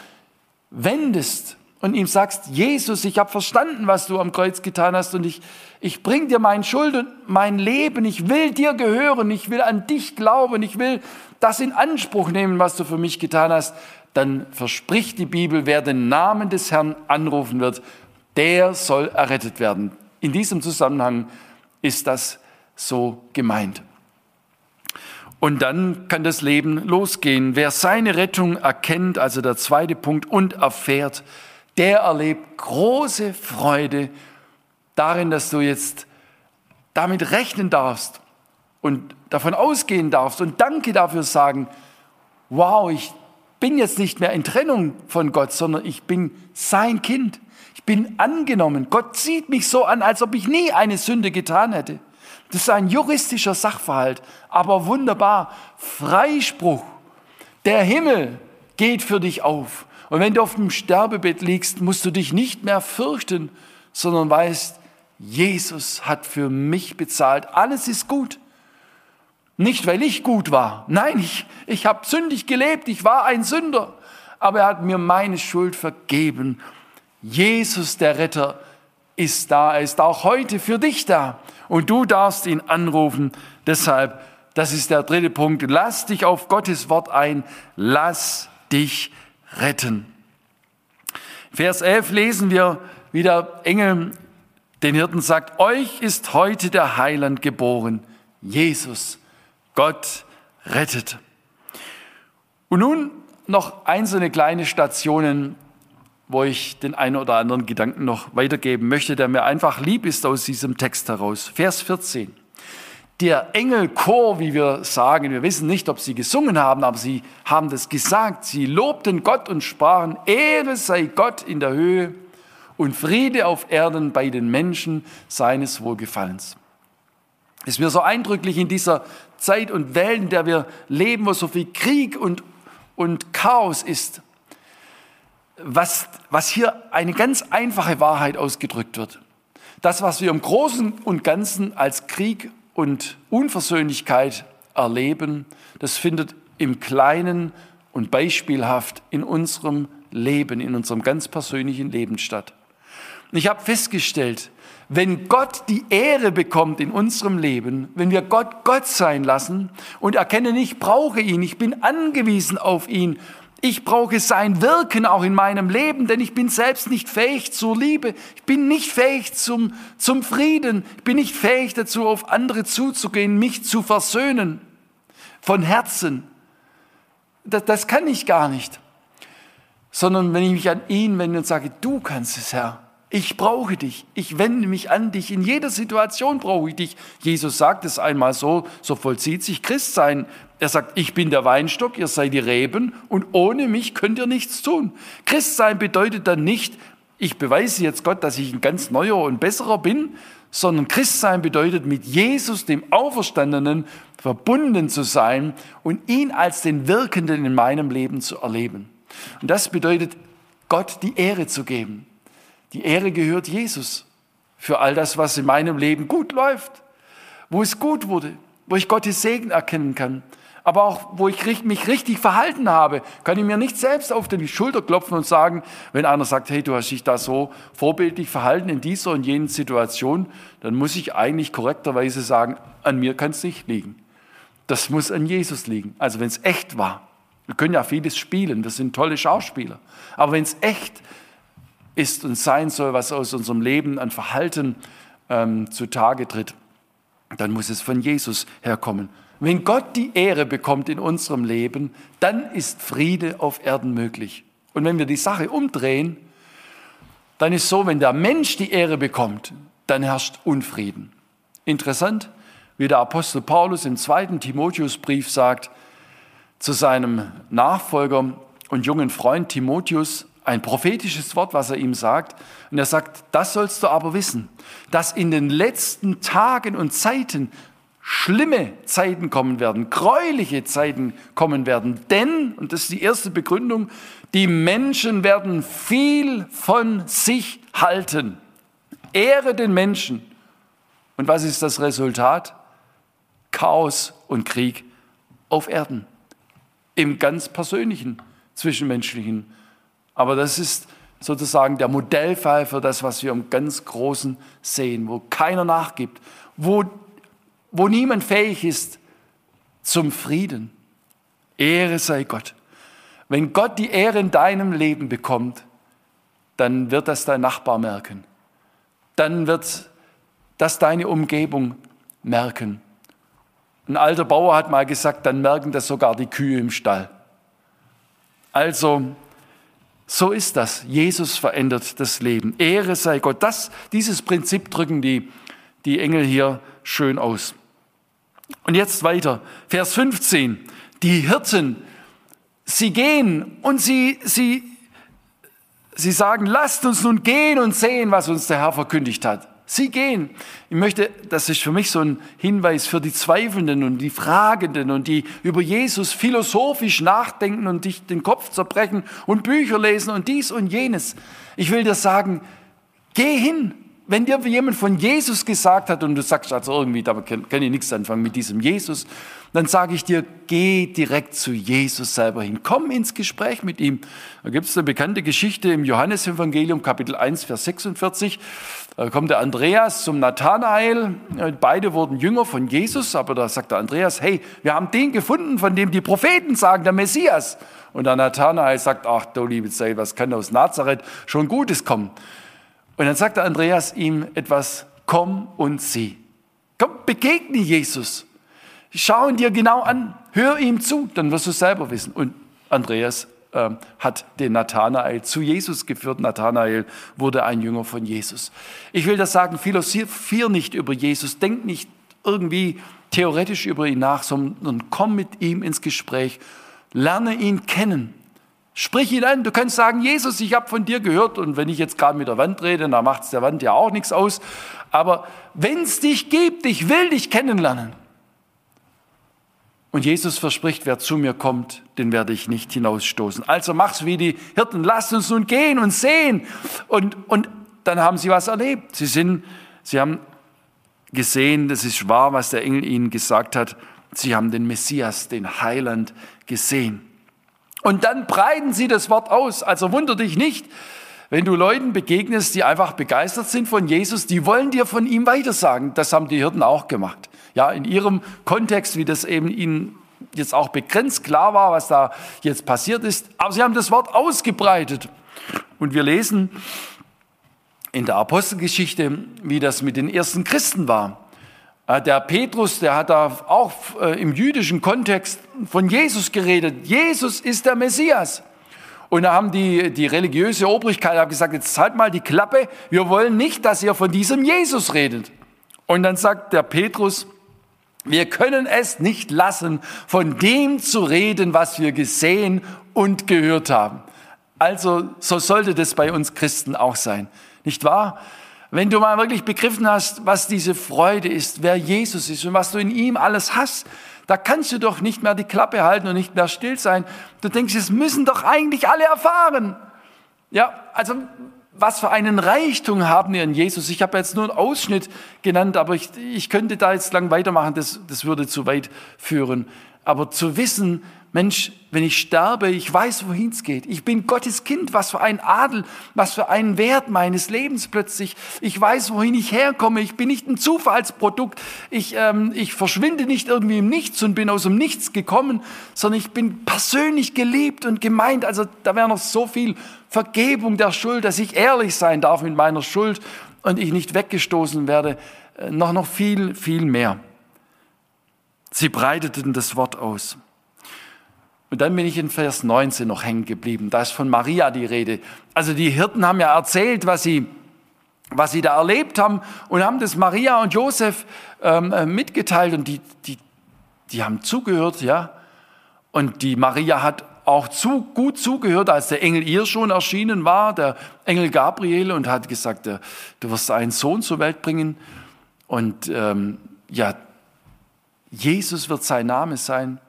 wendest und ihm sagst, Jesus, ich habe verstanden, was du am Kreuz getan hast und ich, ich bring dir meine Schuld und mein Leben, ich will dir gehören, ich will an dich glauben, ich will das in Anspruch nehmen, was du für mich getan hast, dann verspricht die Bibel, wer den Namen des Herrn anrufen wird, der soll errettet werden. In diesem Zusammenhang ist das so gemeint. Und dann kann das Leben losgehen. Wer seine Rettung erkennt, also der zweite Punkt, und erfährt, der erlebt große Freude darin, dass du jetzt damit rechnen darfst und davon ausgehen darfst und Danke dafür sagen, wow, ich bin jetzt nicht mehr in Trennung von Gott, sondern ich bin sein Kind bin angenommen. Gott sieht mich so an, als ob ich nie eine Sünde getan hätte. Das ist ein juristischer Sachverhalt, aber wunderbar. Freispruch. Der Himmel geht für dich auf. Und wenn du auf dem Sterbebett liegst, musst du dich nicht mehr fürchten, sondern weißt, Jesus hat für mich bezahlt. Alles ist gut. Nicht, weil ich gut war. Nein, ich, ich habe sündig gelebt. Ich war ein Sünder. Aber er hat mir meine Schuld vergeben Jesus, der Retter, ist da. Er ist auch heute für dich da. Und du darfst ihn anrufen. Deshalb, das ist der dritte Punkt. Lass dich auf Gottes Wort ein. Lass dich retten. Vers 11 lesen wir, wie der Engel den Hirten sagt, euch ist heute der Heiland geboren. Jesus, Gott rettet. Und nun noch einzelne kleine Stationen wo ich den einen oder anderen Gedanken noch weitergeben möchte, der mir einfach lieb ist aus diesem Text heraus. Vers 14. Der Engelchor, wie wir sagen, wir wissen nicht, ob sie gesungen haben, aber sie haben das gesagt. Sie lobten Gott und sprachen, Ehre sei Gott in der Höhe und Friede auf Erden bei den Menschen seines Wohlgefallens. Ist mir so eindrücklich in dieser Zeit und Welt, in der wir leben, wo so viel Krieg und, und Chaos ist, was, was hier eine ganz einfache Wahrheit ausgedrückt wird. Das, was wir im Großen und Ganzen als Krieg und Unversöhnlichkeit erleben, das findet im Kleinen und beispielhaft in unserem Leben, in unserem ganz persönlichen Leben statt. Und ich habe festgestellt, wenn Gott die Ehre bekommt in unserem Leben, wenn wir Gott Gott sein lassen und erkennen, ich brauche ihn, ich bin angewiesen auf ihn ich brauche sein Wirken auch in meinem Leben, denn ich bin selbst nicht fähig zur Liebe. Ich bin nicht fähig zum, zum Frieden. Ich bin nicht fähig dazu, auf andere zuzugehen, mich zu versöhnen. Von Herzen. Das, das kann ich gar nicht. Sondern wenn ich mich an ihn wende und sage, du kannst es, Herr. Ich brauche dich. Ich wende mich an dich. In jeder Situation brauche ich dich. Jesus sagt es einmal so, so vollzieht sich Christsein. Er sagt, ich bin der Weinstock, ihr seid die Reben und ohne mich könnt ihr nichts tun. Christsein bedeutet dann nicht, ich beweise jetzt Gott, dass ich ein ganz neuer und besserer bin, sondern Christsein bedeutet, mit Jesus, dem Auferstandenen, verbunden zu sein und ihn als den Wirkenden in meinem Leben zu erleben. Und das bedeutet, Gott die Ehre zu geben. Die Ehre gehört Jesus für all das, was in meinem Leben gut läuft, wo es gut wurde, wo ich Gottes Segen erkennen kann. Aber auch, wo ich mich richtig verhalten habe, kann ich mir nicht selbst auf die Schulter klopfen und sagen, wenn einer sagt, hey, du hast dich da so vorbildlich verhalten in dieser und jenen Situation, dann muss ich eigentlich korrekterweise sagen, an mir kann es nicht liegen. Das muss an Jesus liegen. Also wenn es echt war. Wir können ja vieles spielen, das sind tolle Schauspieler. Aber wenn es echt ist und sein soll, was aus unserem Leben an Verhalten ähm, zutage tritt, dann muss es von Jesus herkommen. Wenn Gott die Ehre bekommt in unserem Leben, dann ist Friede auf Erden möglich. Und wenn wir die Sache umdrehen, dann ist so, wenn der Mensch die Ehre bekommt, dann herrscht Unfrieden. Interessant, wie der Apostel Paulus im zweiten Timotheusbrief sagt zu seinem Nachfolger und jungen Freund Timotheus, ein prophetisches Wort, was er ihm sagt. Und er sagt, das sollst du aber wissen, dass in den letzten Tagen und Zeiten schlimme Zeiten kommen werden, gräuliche Zeiten kommen werden. Denn, und das ist die erste Begründung, die Menschen werden viel von sich halten. Ehre den Menschen. Und was ist das Resultat? Chaos und Krieg auf Erden. Im ganz persönlichen, zwischenmenschlichen. Aber das ist sozusagen der Modellfall für das, was wir im ganz Großen sehen, wo keiner nachgibt, wo wo niemand fähig ist zum Frieden. Ehre sei Gott. Wenn Gott die Ehre in deinem Leben bekommt, dann wird das dein Nachbar merken. Dann wird das deine Umgebung merken. Ein alter Bauer hat mal gesagt, dann merken das sogar die Kühe im Stall. Also, so ist das. Jesus verändert das Leben. Ehre sei Gott. Das, dieses Prinzip drücken die, die Engel hier schön aus. Und jetzt weiter, Vers 15. Die Hirten, sie gehen und sie, sie, sie sagen, lasst uns nun gehen und sehen, was uns der Herr verkündigt hat. Sie gehen. Ich möchte, das ist für mich so ein Hinweis für die Zweifelnden und die Fragenden und die über Jesus philosophisch nachdenken und dich den Kopf zerbrechen und Bücher lesen und dies und jenes. Ich will dir sagen, geh hin wenn dir jemand von Jesus gesagt hat und du sagst also irgendwie, da kann, kann ich nichts anfangen mit diesem Jesus, dann sage ich dir, geh direkt zu Jesus selber hin. Komm ins Gespräch mit ihm. Da gibt es eine bekannte Geschichte im Johannesevangelium, Kapitel 1, Vers 46. Da kommt der Andreas zum Nathanael. Beide wurden Jünger von Jesus, aber da sagt der Andreas, hey, wir haben den gefunden, von dem die Propheten sagen, der Messias. Und der Nathanael sagt, ach du liebe Zeit, was kann aus Nazareth schon Gutes kommen? Und dann sagte Andreas ihm etwas, komm und sieh. Komm, begegne Jesus. Schau ihn dir genau an, hör ihm zu, dann wirst du es selber wissen. Und Andreas äh, hat den Nathanael zu Jesus geführt. Nathanael wurde ein Jünger von Jesus. Ich will das sagen, philosophier nicht über Jesus, denk nicht irgendwie theoretisch über ihn nach, sondern komm mit ihm ins Gespräch, lerne ihn kennen. Sprich ihn an. Du kannst sagen, Jesus, ich habe von dir gehört. Und wenn ich jetzt gerade mit der Wand rede, dann macht es der Wand ja auch nichts aus. Aber wenn es dich gibt, ich will dich kennenlernen. Und Jesus verspricht, wer zu mir kommt, den werde ich nicht hinausstoßen. Also mach's wie die Hirten, lasst uns nun gehen und sehen. Und, und dann haben sie was erlebt. Sie sind, sie haben gesehen, das ist wahr, was der Engel ihnen gesagt hat. Sie haben den Messias, den Heiland gesehen. Und dann breiten sie das Wort aus. Also wunder dich nicht, wenn du Leuten begegnest, die einfach begeistert sind von Jesus, die wollen dir von ihm weitersagen. Das haben die Hirten auch gemacht. Ja, in ihrem Kontext, wie das eben ihnen jetzt auch begrenzt klar war, was da jetzt passiert ist. Aber sie haben das Wort ausgebreitet. Und wir lesen in der Apostelgeschichte, wie das mit den ersten Christen war. Äh, der Petrus, der hat da auch äh, im jüdischen Kontext von Jesus geredet. Jesus ist der Messias. Und da haben die, die religiöse Obrigkeit gesagt, jetzt halt mal die Klappe, wir wollen nicht, dass ihr von diesem Jesus redet. Und dann sagt der Petrus, wir können es nicht lassen, von dem zu reden, was wir gesehen und gehört haben. Also so sollte das bei uns Christen auch sein. Nicht wahr? Wenn du mal wirklich begriffen hast, was diese Freude ist, wer Jesus ist und was du in ihm alles hast, da kannst du doch nicht mehr die Klappe halten und nicht mehr still sein. Du denkst, es müssen doch eigentlich alle erfahren. Ja, also was für einen Reichtum haben wir in Jesus. Ich habe jetzt nur einen Ausschnitt genannt, aber ich, ich könnte da jetzt lang weitermachen, das, das würde zu weit führen. Aber zu wissen, Mensch, wenn ich sterbe, ich weiß, wohin es geht. Ich bin Gottes Kind. Was für ein Adel, was für einen Wert meines Lebens plötzlich. Ich weiß, wohin ich herkomme. Ich bin nicht ein Zufallsprodukt. Ich, ähm, ich verschwinde nicht irgendwie im Nichts und bin aus dem Nichts gekommen, sondern ich bin persönlich geliebt und gemeint. Also da wäre noch so viel Vergebung der Schuld, dass ich ehrlich sein darf mit meiner Schuld und ich nicht weggestoßen werde. Äh, noch, noch viel, viel mehr. Sie breiteten das Wort aus. Und dann bin ich in Vers 19 noch hängen geblieben. Da ist von Maria die Rede. Also die Hirten haben ja erzählt, was sie, was sie da erlebt haben und haben das Maria und Josef ähm, äh, mitgeteilt und die, die, die haben zugehört, ja. Und die Maria hat auch zu, gut zugehört, als der Engel ihr schon erschienen war, der Engel Gabriel, und hat gesagt, du wirst einen Sohn zur Welt bringen. Und ähm, ja, Jesus wird sein Name sein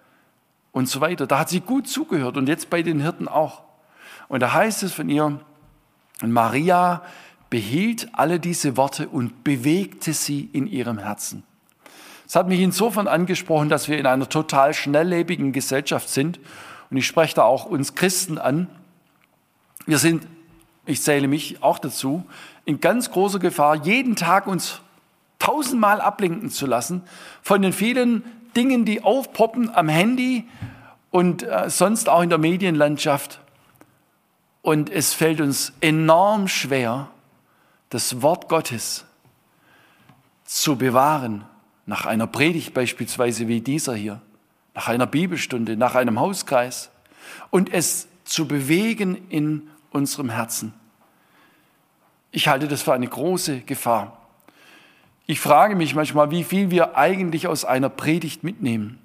und so weiter. Da hat sie gut zugehört und jetzt bei den Hirten auch. Und da heißt es von ihr, Maria behielt alle diese Worte und bewegte sie in ihrem Herzen. Es hat mich insofern angesprochen, dass wir in einer total schnelllebigen Gesellschaft sind. Und ich spreche da auch uns Christen an. Wir sind, ich zähle mich auch dazu, in ganz großer Gefahr, jeden Tag uns tausendmal ablenken zu lassen von den vielen Dingen, die aufpoppen am Handy und äh, sonst auch in der Medienlandschaft. Und es fällt uns enorm schwer, das Wort Gottes zu bewahren, nach einer Predigt beispielsweise wie dieser hier, nach einer Bibelstunde, nach einem Hauskreis und es zu bewegen in unserem Herzen. Ich halte das für eine große Gefahr. Ich frage mich manchmal, wie viel wir eigentlich aus einer Predigt mitnehmen.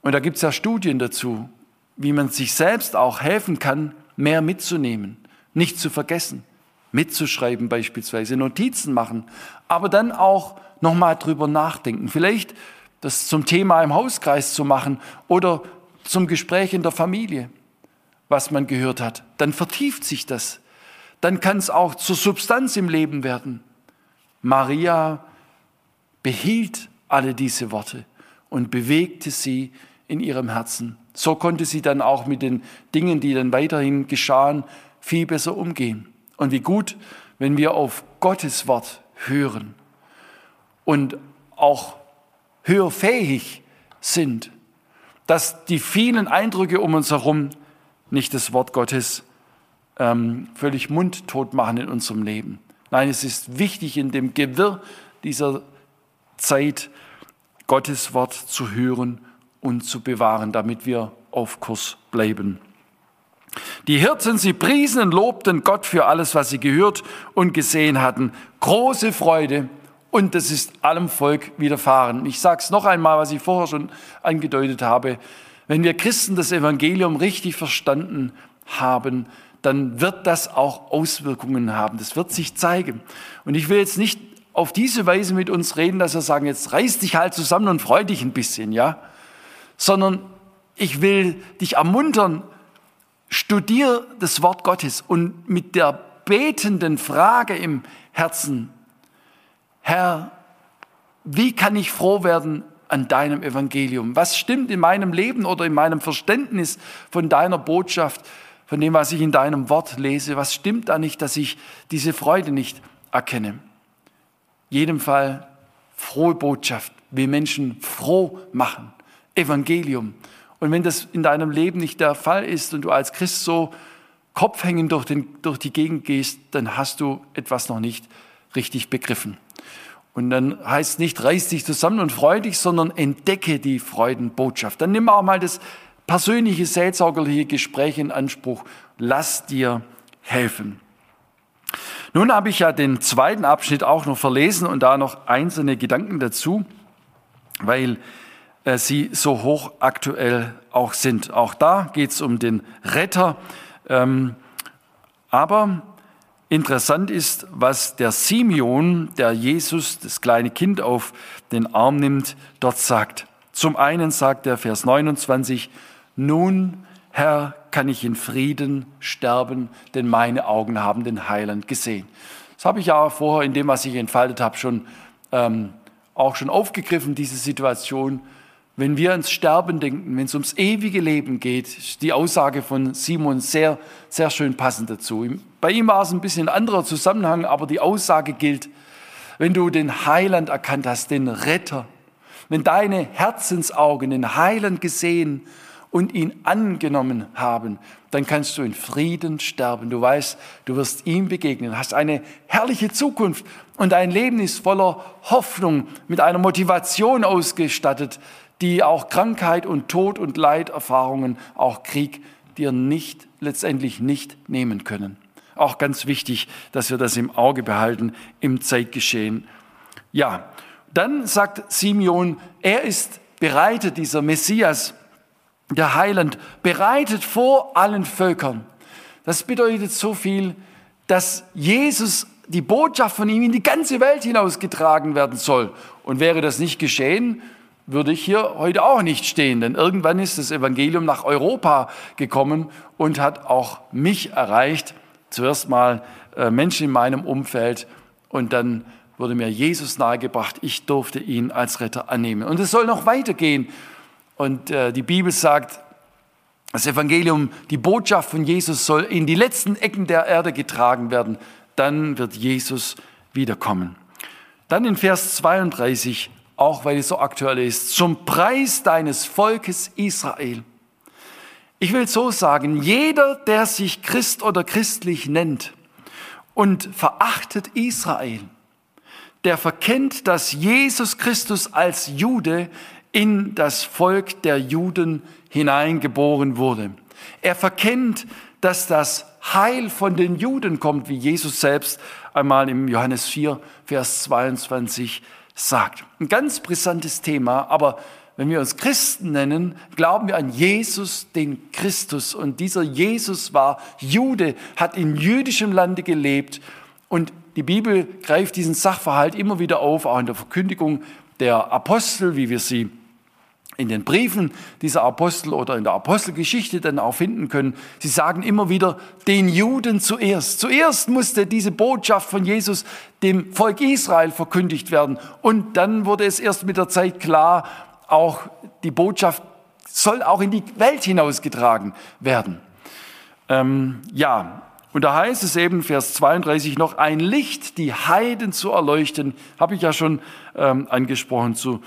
Und da gibt es ja Studien dazu, wie man sich selbst auch helfen kann, mehr mitzunehmen, nicht zu vergessen, mitzuschreiben beispielsweise, Notizen machen, aber dann auch nochmal drüber nachdenken. Vielleicht das zum Thema im Hauskreis zu machen oder zum Gespräch in der Familie, was man gehört hat. Dann vertieft sich das. Dann kann es auch zur Substanz im Leben werden. Maria behielt alle diese Worte und bewegte sie in ihrem Herzen. So konnte sie dann auch mit den Dingen, die dann weiterhin geschahen, viel besser umgehen. Und wie gut, wenn wir auf Gottes Wort hören und auch hörfähig sind, dass die vielen Eindrücke um uns herum nicht das Wort Gottes ähm, völlig mundtot machen in unserem Leben. Nein, es ist wichtig, in dem Gewirr dieser Zeit Gottes Wort zu hören und zu bewahren, damit wir auf Kurs bleiben. Die Hirten, sie priesen und lobten Gott für alles, was sie gehört und gesehen hatten. Große Freude und das ist allem Volk widerfahren. Ich sage es noch einmal, was ich vorher schon angedeutet habe. Wenn wir Christen das Evangelium richtig verstanden haben, dann wird das auch Auswirkungen haben. Das wird sich zeigen. Und ich will jetzt nicht auf diese Weise mit uns reden, dass wir sagen, jetzt reiß dich halt zusammen und freu dich ein bisschen, ja? Sondern ich will dich ermuntern, studier das Wort Gottes und mit der betenden Frage im Herzen, Herr, wie kann ich froh werden an deinem Evangelium? Was stimmt in meinem Leben oder in meinem Verständnis von deiner Botschaft? Von dem, was ich in deinem Wort lese, was stimmt da nicht, dass ich diese Freude nicht erkenne? Jedem Fall frohe Botschaft, will Menschen froh machen, Evangelium. Und wenn das in deinem Leben nicht der Fall ist und du als Christ so kopfhängend durch, den, durch die Gegend gehst, dann hast du etwas noch nicht richtig begriffen. Und dann heißt nicht, reiß dich zusammen und freu dich, sondern entdecke die Freudenbotschaft. Dann nimm auch mal das persönliche seelsorgerliche Gespräch in Anspruch. Lass dir helfen. Nun habe ich ja den zweiten Abschnitt auch noch verlesen und da noch einzelne Gedanken dazu, weil äh, sie so hochaktuell auch sind. Auch da geht es um den Retter. Ähm, aber interessant ist, was der Simeon, der Jesus, das kleine Kind auf den Arm nimmt, dort sagt. Zum einen sagt er Vers 29, nun, Herr, kann ich in Frieden sterben, denn meine Augen haben den Heiland gesehen. Das habe ich ja vorher in dem, was ich entfaltet habe, schon, ähm, auch schon aufgegriffen, diese Situation. Wenn wir ans Sterben denken, wenn es ums ewige Leben geht, ist die Aussage von Simon sehr, sehr schön passend dazu. Bei ihm war es ein bisschen anderer Zusammenhang, aber die Aussage gilt, wenn du den Heiland erkannt hast, den Retter, wenn deine Herzensaugen den Heiland gesehen und ihn angenommen haben, dann kannst du in Frieden sterben. Du weißt, du wirst ihm begegnen, hast eine herrliche Zukunft und dein Leben ist voller Hoffnung, mit einer Motivation ausgestattet, die auch Krankheit und Tod und Leiterfahrungen, auch Krieg dir nicht, letztendlich nicht nehmen können. Auch ganz wichtig, dass wir das im Auge behalten im Zeitgeschehen. Ja, dann sagt Simeon, er ist bereitet, dieser Messias, der Heiland, bereitet vor allen Völkern. Das bedeutet so viel, dass Jesus die Botschaft von ihm in die ganze Welt hinausgetragen werden soll. Und wäre das nicht geschehen, würde ich hier heute auch nicht stehen, denn irgendwann ist das Evangelium nach Europa gekommen und hat auch mich erreicht. Zuerst mal äh, Menschen in meinem Umfeld und dann wurde mir Jesus nahegebracht. Ich durfte ihn als Retter annehmen. Und es soll noch weitergehen. Und äh, die Bibel sagt, das Evangelium, die Botschaft von Jesus soll in die letzten Ecken der Erde getragen werden dann wird Jesus wiederkommen. Dann in Vers 32, auch weil es so aktuell ist, zum Preis deines Volkes Israel. Ich will so sagen, jeder, der sich Christ oder christlich nennt und verachtet Israel, der verkennt, dass Jesus Christus als Jude in das Volk der Juden hineingeboren wurde. Er verkennt, dass das Heil von den Juden kommt, wie Jesus selbst einmal im Johannes 4, Vers 22 sagt. Ein ganz brisantes Thema, aber wenn wir uns Christen nennen, glauben wir an Jesus, den Christus. Und dieser Jesus war Jude, hat in jüdischem Lande gelebt. Und die Bibel greift diesen Sachverhalt immer wieder auf, auch in der Verkündigung der Apostel, wie wir sie in den Briefen dieser Apostel oder in der Apostelgeschichte dann auch finden können. Sie sagen immer wieder den Juden zuerst. Zuerst musste diese Botschaft von Jesus dem Volk Israel verkündigt werden. Und dann wurde es erst mit der Zeit klar, auch die Botschaft soll auch in die Welt hinausgetragen werden. Ähm, ja, und da heißt es eben, Vers 32 noch, ein Licht, die Heiden zu erleuchten, habe ich ja schon ähm, angesprochen. So,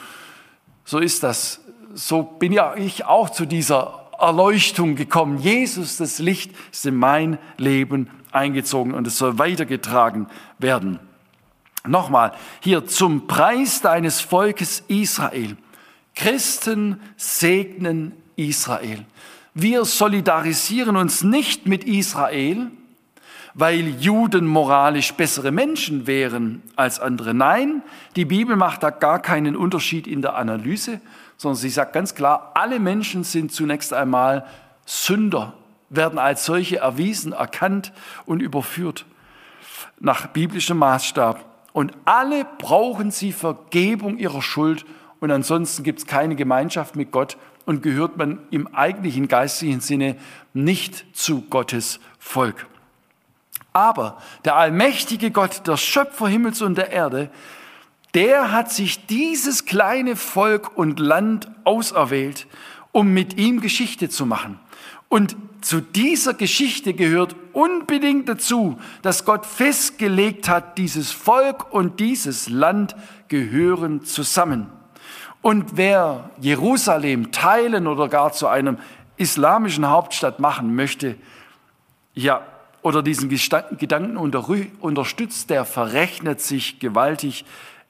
so ist das so bin ja ich auch zu dieser Erleuchtung gekommen. Jesus, das Licht, ist in mein Leben eingezogen und es soll weitergetragen werden. Nochmal, hier zum Preis deines Volkes Israel. Christen segnen Israel. Wir solidarisieren uns nicht mit Israel, weil Juden moralisch bessere Menschen wären als andere. Nein, die Bibel macht da gar keinen Unterschied in der Analyse, sondern sie sagt ganz klar, alle Menschen sind zunächst einmal Sünder, werden als solche erwiesen, erkannt und überführt nach biblischem Maßstab. Und alle brauchen sie Vergebung ihrer Schuld und ansonsten gibt es keine Gemeinschaft mit Gott und gehört man im eigentlichen geistigen Sinne nicht zu Gottes Volk. Aber der allmächtige Gott, der Schöpfer Himmels und der Erde, der hat sich dieses kleine Volk und Land auserwählt, um mit ihm Geschichte zu machen. Und zu dieser Geschichte gehört unbedingt dazu, dass Gott festgelegt hat, dieses Volk und dieses Land gehören zusammen. Und wer Jerusalem teilen oder gar zu einem islamischen Hauptstadt machen möchte, ja, oder diesen Gedanken unterstützt, der verrechnet sich gewaltig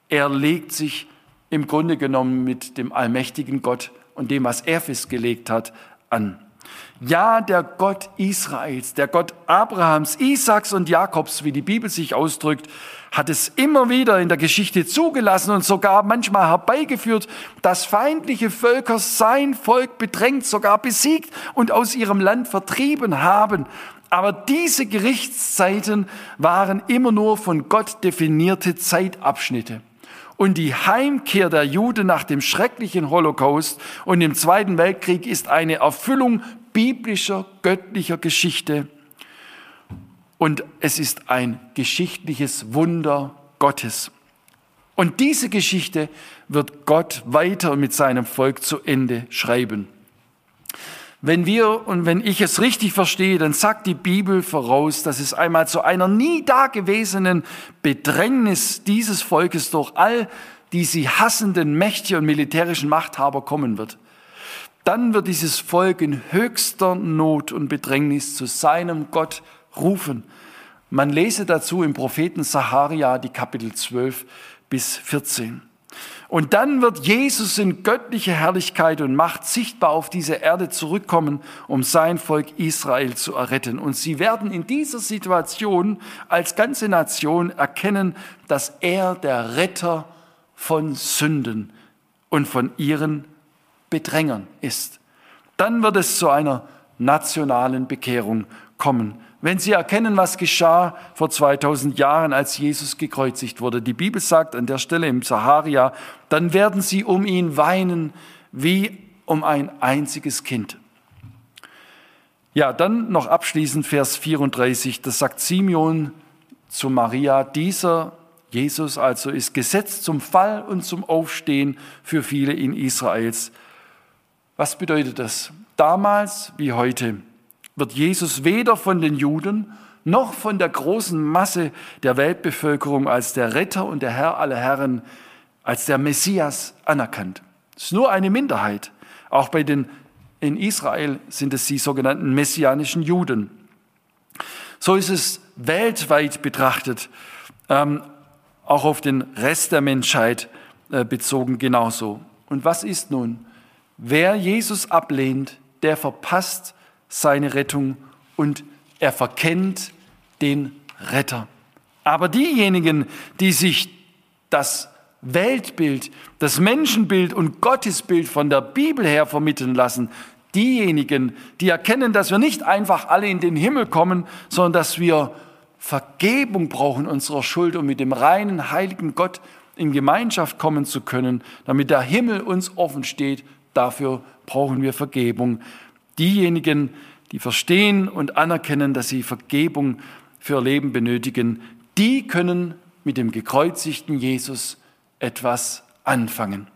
er legt sich im Grunde genommen mit dem allmächtigen Gott und dem, was er festgelegt hat, an. Ja, der Gott Israels, der Gott Abrahams, Isaaks und Jakobs, wie die Bibel sich ausdrückt, hat es immer wieder in der Geschichte zugelassen und sogar manchmal herbeigeführt, dass feindliche Völker sein Volk bedrängt, sogar besiegt und aus ihrem Land vertrieben haben. Aber diese Gerichtszeiten waren immer nur von Gott definierte Zeitabschnitte und die Heimkehr der Juden nach dem schrecklichen Holocaust und dem Zweiten Weltkrieg ist eine Erfüllung biblischer, göttlicher Geschichte. Und es ist ein geschichtliches Wunder Gottes. Und diese Geschichte wird Gott weiter mit seinem Volk zu Ende schreiben. Wenn wir und wenn ich es richtig verstehe, dann sagt die Bibel voraus, dass es einmal zu einer nie dagewesenen Bedrängnis dieses Volkes durch all die sie hassenden Mächte und militärischen Machthaber kommen wird. Dann wird dieses Volk in höchster Not und Bedrängnis zu seinem Gott rufen. Man lese dazu im Propheten Saharia die Kapitel 12 bis 14. Und dann wird Jesus in göttlicher Herrlichkeit und Macht sichtbar auf diese Erde zurückkommen, um sein Volk Israel zu erretten. Und sie werden in dieser Situation als ganze Nation erkennen, dass er der Retter von Sünden und von ihren Bedrängern ist. Dann wird es zu einer nationalen Bekehrung kommen wenn sie erkennen, was geschah vor 2000 Jahren, als Jesus gekreuzigt wurde. Die Bibel sagt an der Stelle im Saharia, dann werden sie um ihn weinen wie um ein einziges Kind. Ja, dann noch abschließend Vers 34, das sagt Simeon zu Maria, dieser Jesus also ist gesetzt zum Fall und zum Aufstehen für viele in Israels. Was bedeutet das? Damals wie heute wird Jesus weder von den Juden noch von der großen Masse der Weltbevölkerung als der Retter und der Herr aller Herren, als der Messias anerkannt. Es ist nur eine Minderheit. Auch bei den in Israel sind es die sogenannten messianischen Juden. So ist es weltweit betrachtet, ähm, auch auf den Rest der Menschheit äh, bezogen genauso. Und was ist nun? Wer Jesus ablehnt, der verpasst seine Rettung und er verkennt den Retter. Aber diejenigen, die sich das Weltbild, das Menschenbild und Gottesbild von der Bibel her vermitteln lassen, diejenigen, die erkennen, dass wir nicht einfach alle in den Himmel kommen, sondern dass wir Vergebung brauchen unserer Schuld, um mit dem reinen, heiligen Gott in Gemeinschaft kommen zu können, damit der Himmel uns offen steht, dafür brauchen wir Vergebung. Diejenigen, die verstehen und anerkennen, dass sie Vergebung für ihr Leben benötigen, die können mit dem gekreuzigten Jesus etwas anfangen.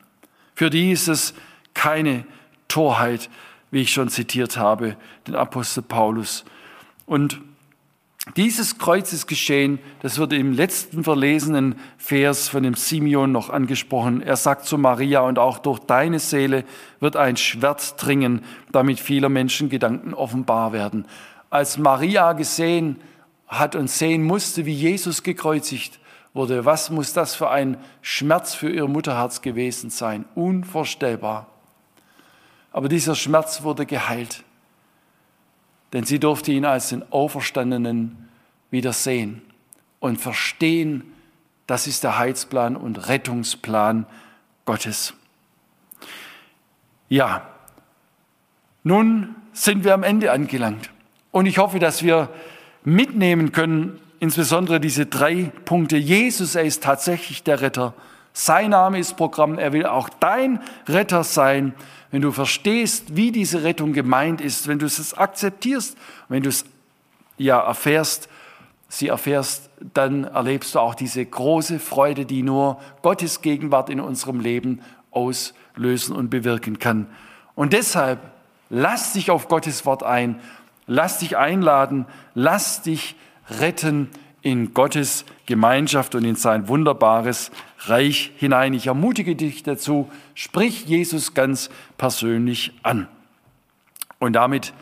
Für die ist es keine Torheit, wie ich schon zitiert habe, den Apostel Paulus. Und dieses Kreuzesgeschehen, das wird im letzten verlesenen Vers von dem Simeon noch angesprochen. Er sagt zu Maria, und auch durch deine Seele wird ein Schwert dringen, damit vieler Menschen Gedanken offenbar werden. Als Maria gesehen hat und sehen musste, wie Jesus gekreuzigt wurde, was muss das für ein Schmerz für ihr Mutterherz gewesen sein? Unvorstellbar. Aber dieser Schmerz wurde geheilt denn sie durfte ihn als den Auferstandenen wieder sehen und verstehen, das ist der Heilsplan und Rettungsplan Gottes. Ja, nun sind wir am Ende angelangt. Und ich hoffe, dass wir mitnehmen können, insbesondere diese drei Punkte. Jesus, er ist tatsächlich der Retter. Sein Name ist Programm. Er will auch dein Retter sein wenn du verstehst, wie diese Rettung gemeint ist, wenn du es akzeptierst, wenn du es ja erfährst, sie erfährst, dann erlebst du auch diese große Freude, die nur Gottes Gegenwart in unserem Leben auslösen und bewirken kann. Und deshalb lass dich auf Gottes Wort ein, lass dich einladen, lass dich retten in Gottes Gemeinschaft und in sein wunderbares Reich hinein. Ich ermutige dich dazu, sprich Jesus ganz persönlich an. Und damit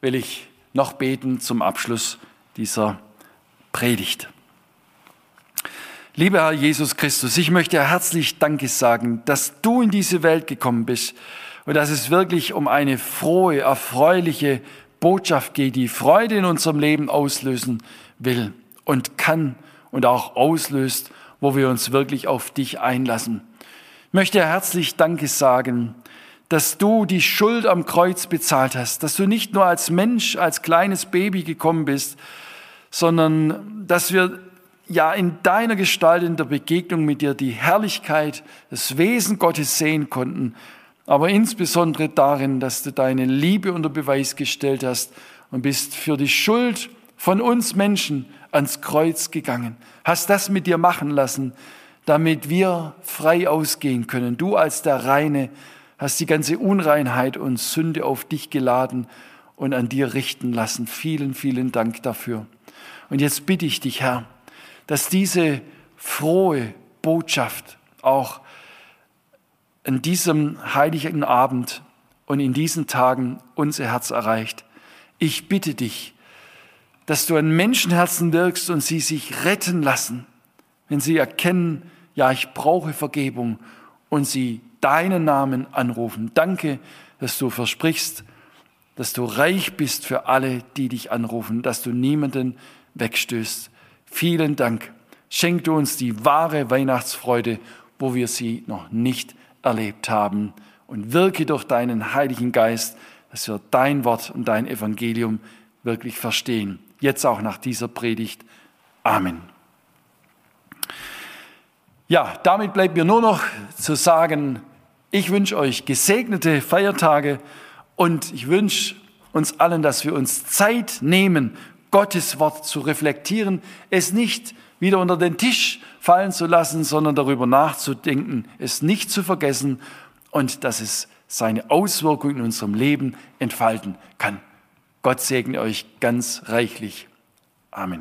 will ich noch beten zum Abschluss dieser Predigt. Lieber Herr Jesus Christus, ich möchte herzlich Danke sagen, dass du in diese Welt gekommen bist und dass es wirklich um eine frohe, erfreuliche Botschaft geht, die Freude in unserem Leben auslösen will und kann und auch auslöst, wo wir uns wirklich auf dich einlassen. Ich möchte herzlich Danke sagen, dass du die Schuld am Kreuz bezahlt hast, dass du nicht nur als Mensch, als kleines Baby gekommen bist, sondern dass wir ja in deiner Gestalt, in der Begegnung mit dir die Herrlichkeit, das Wesen Gottes sehen konnten, aber insbesondere darin, dass du deine Liebe unter Beweis gestellt hast und bist für die Schuld von uns Menschen ans Kreuz gegangen, hast das mit dir machen lassen, damit wir frei ausgehen können. Du als der Reine hast die ganze Unreinheit und Sünde auf dich geladen und an dir richten lassen. Vielen, vielen Dank dafür. Und jetzt bitte ich dich, Herr, dass diese frohe Botschaft auch an diesem heiligen Abend und in diesen Tagen unser Herz erreicht. Ich bitte dich, dass du an Menschenherzen wirkst und sie sich retten lassen, wenn sie erkennen, ja, ich brauche Vergebung und sie deinen Namen anrufen. Danke, dass du versprichst, dass du reich bist für alle, die dich anrufen, dass du niemanden wegstößt. Vielen Dank. Schenk du uns die wahre Weihnachtsfreude, wo wir sie noch nicht erlebt haben. Und wirke durch deinen Heiligen Geist, dass wir dein Wort und dein Evangelium wirklich verstehen. Jetzt auch nach dieser Predigt. Amen. Ja, damit bleibt mir nur noch zu sagen, ich wünsche euch gesegnete Feiertage und ich wünsche uns allen, dass wir uns Zeit nehmen, Gottes Wort zu reflektieren, es nicht wieder unter den Tisch fallen zu lassen, sondern darüber nachzudenken, es nicht zu vergessen und dass es seine Auswirkungen in unserem Leben entfalten kann. Gott segne euch ganz reichlich. Amen.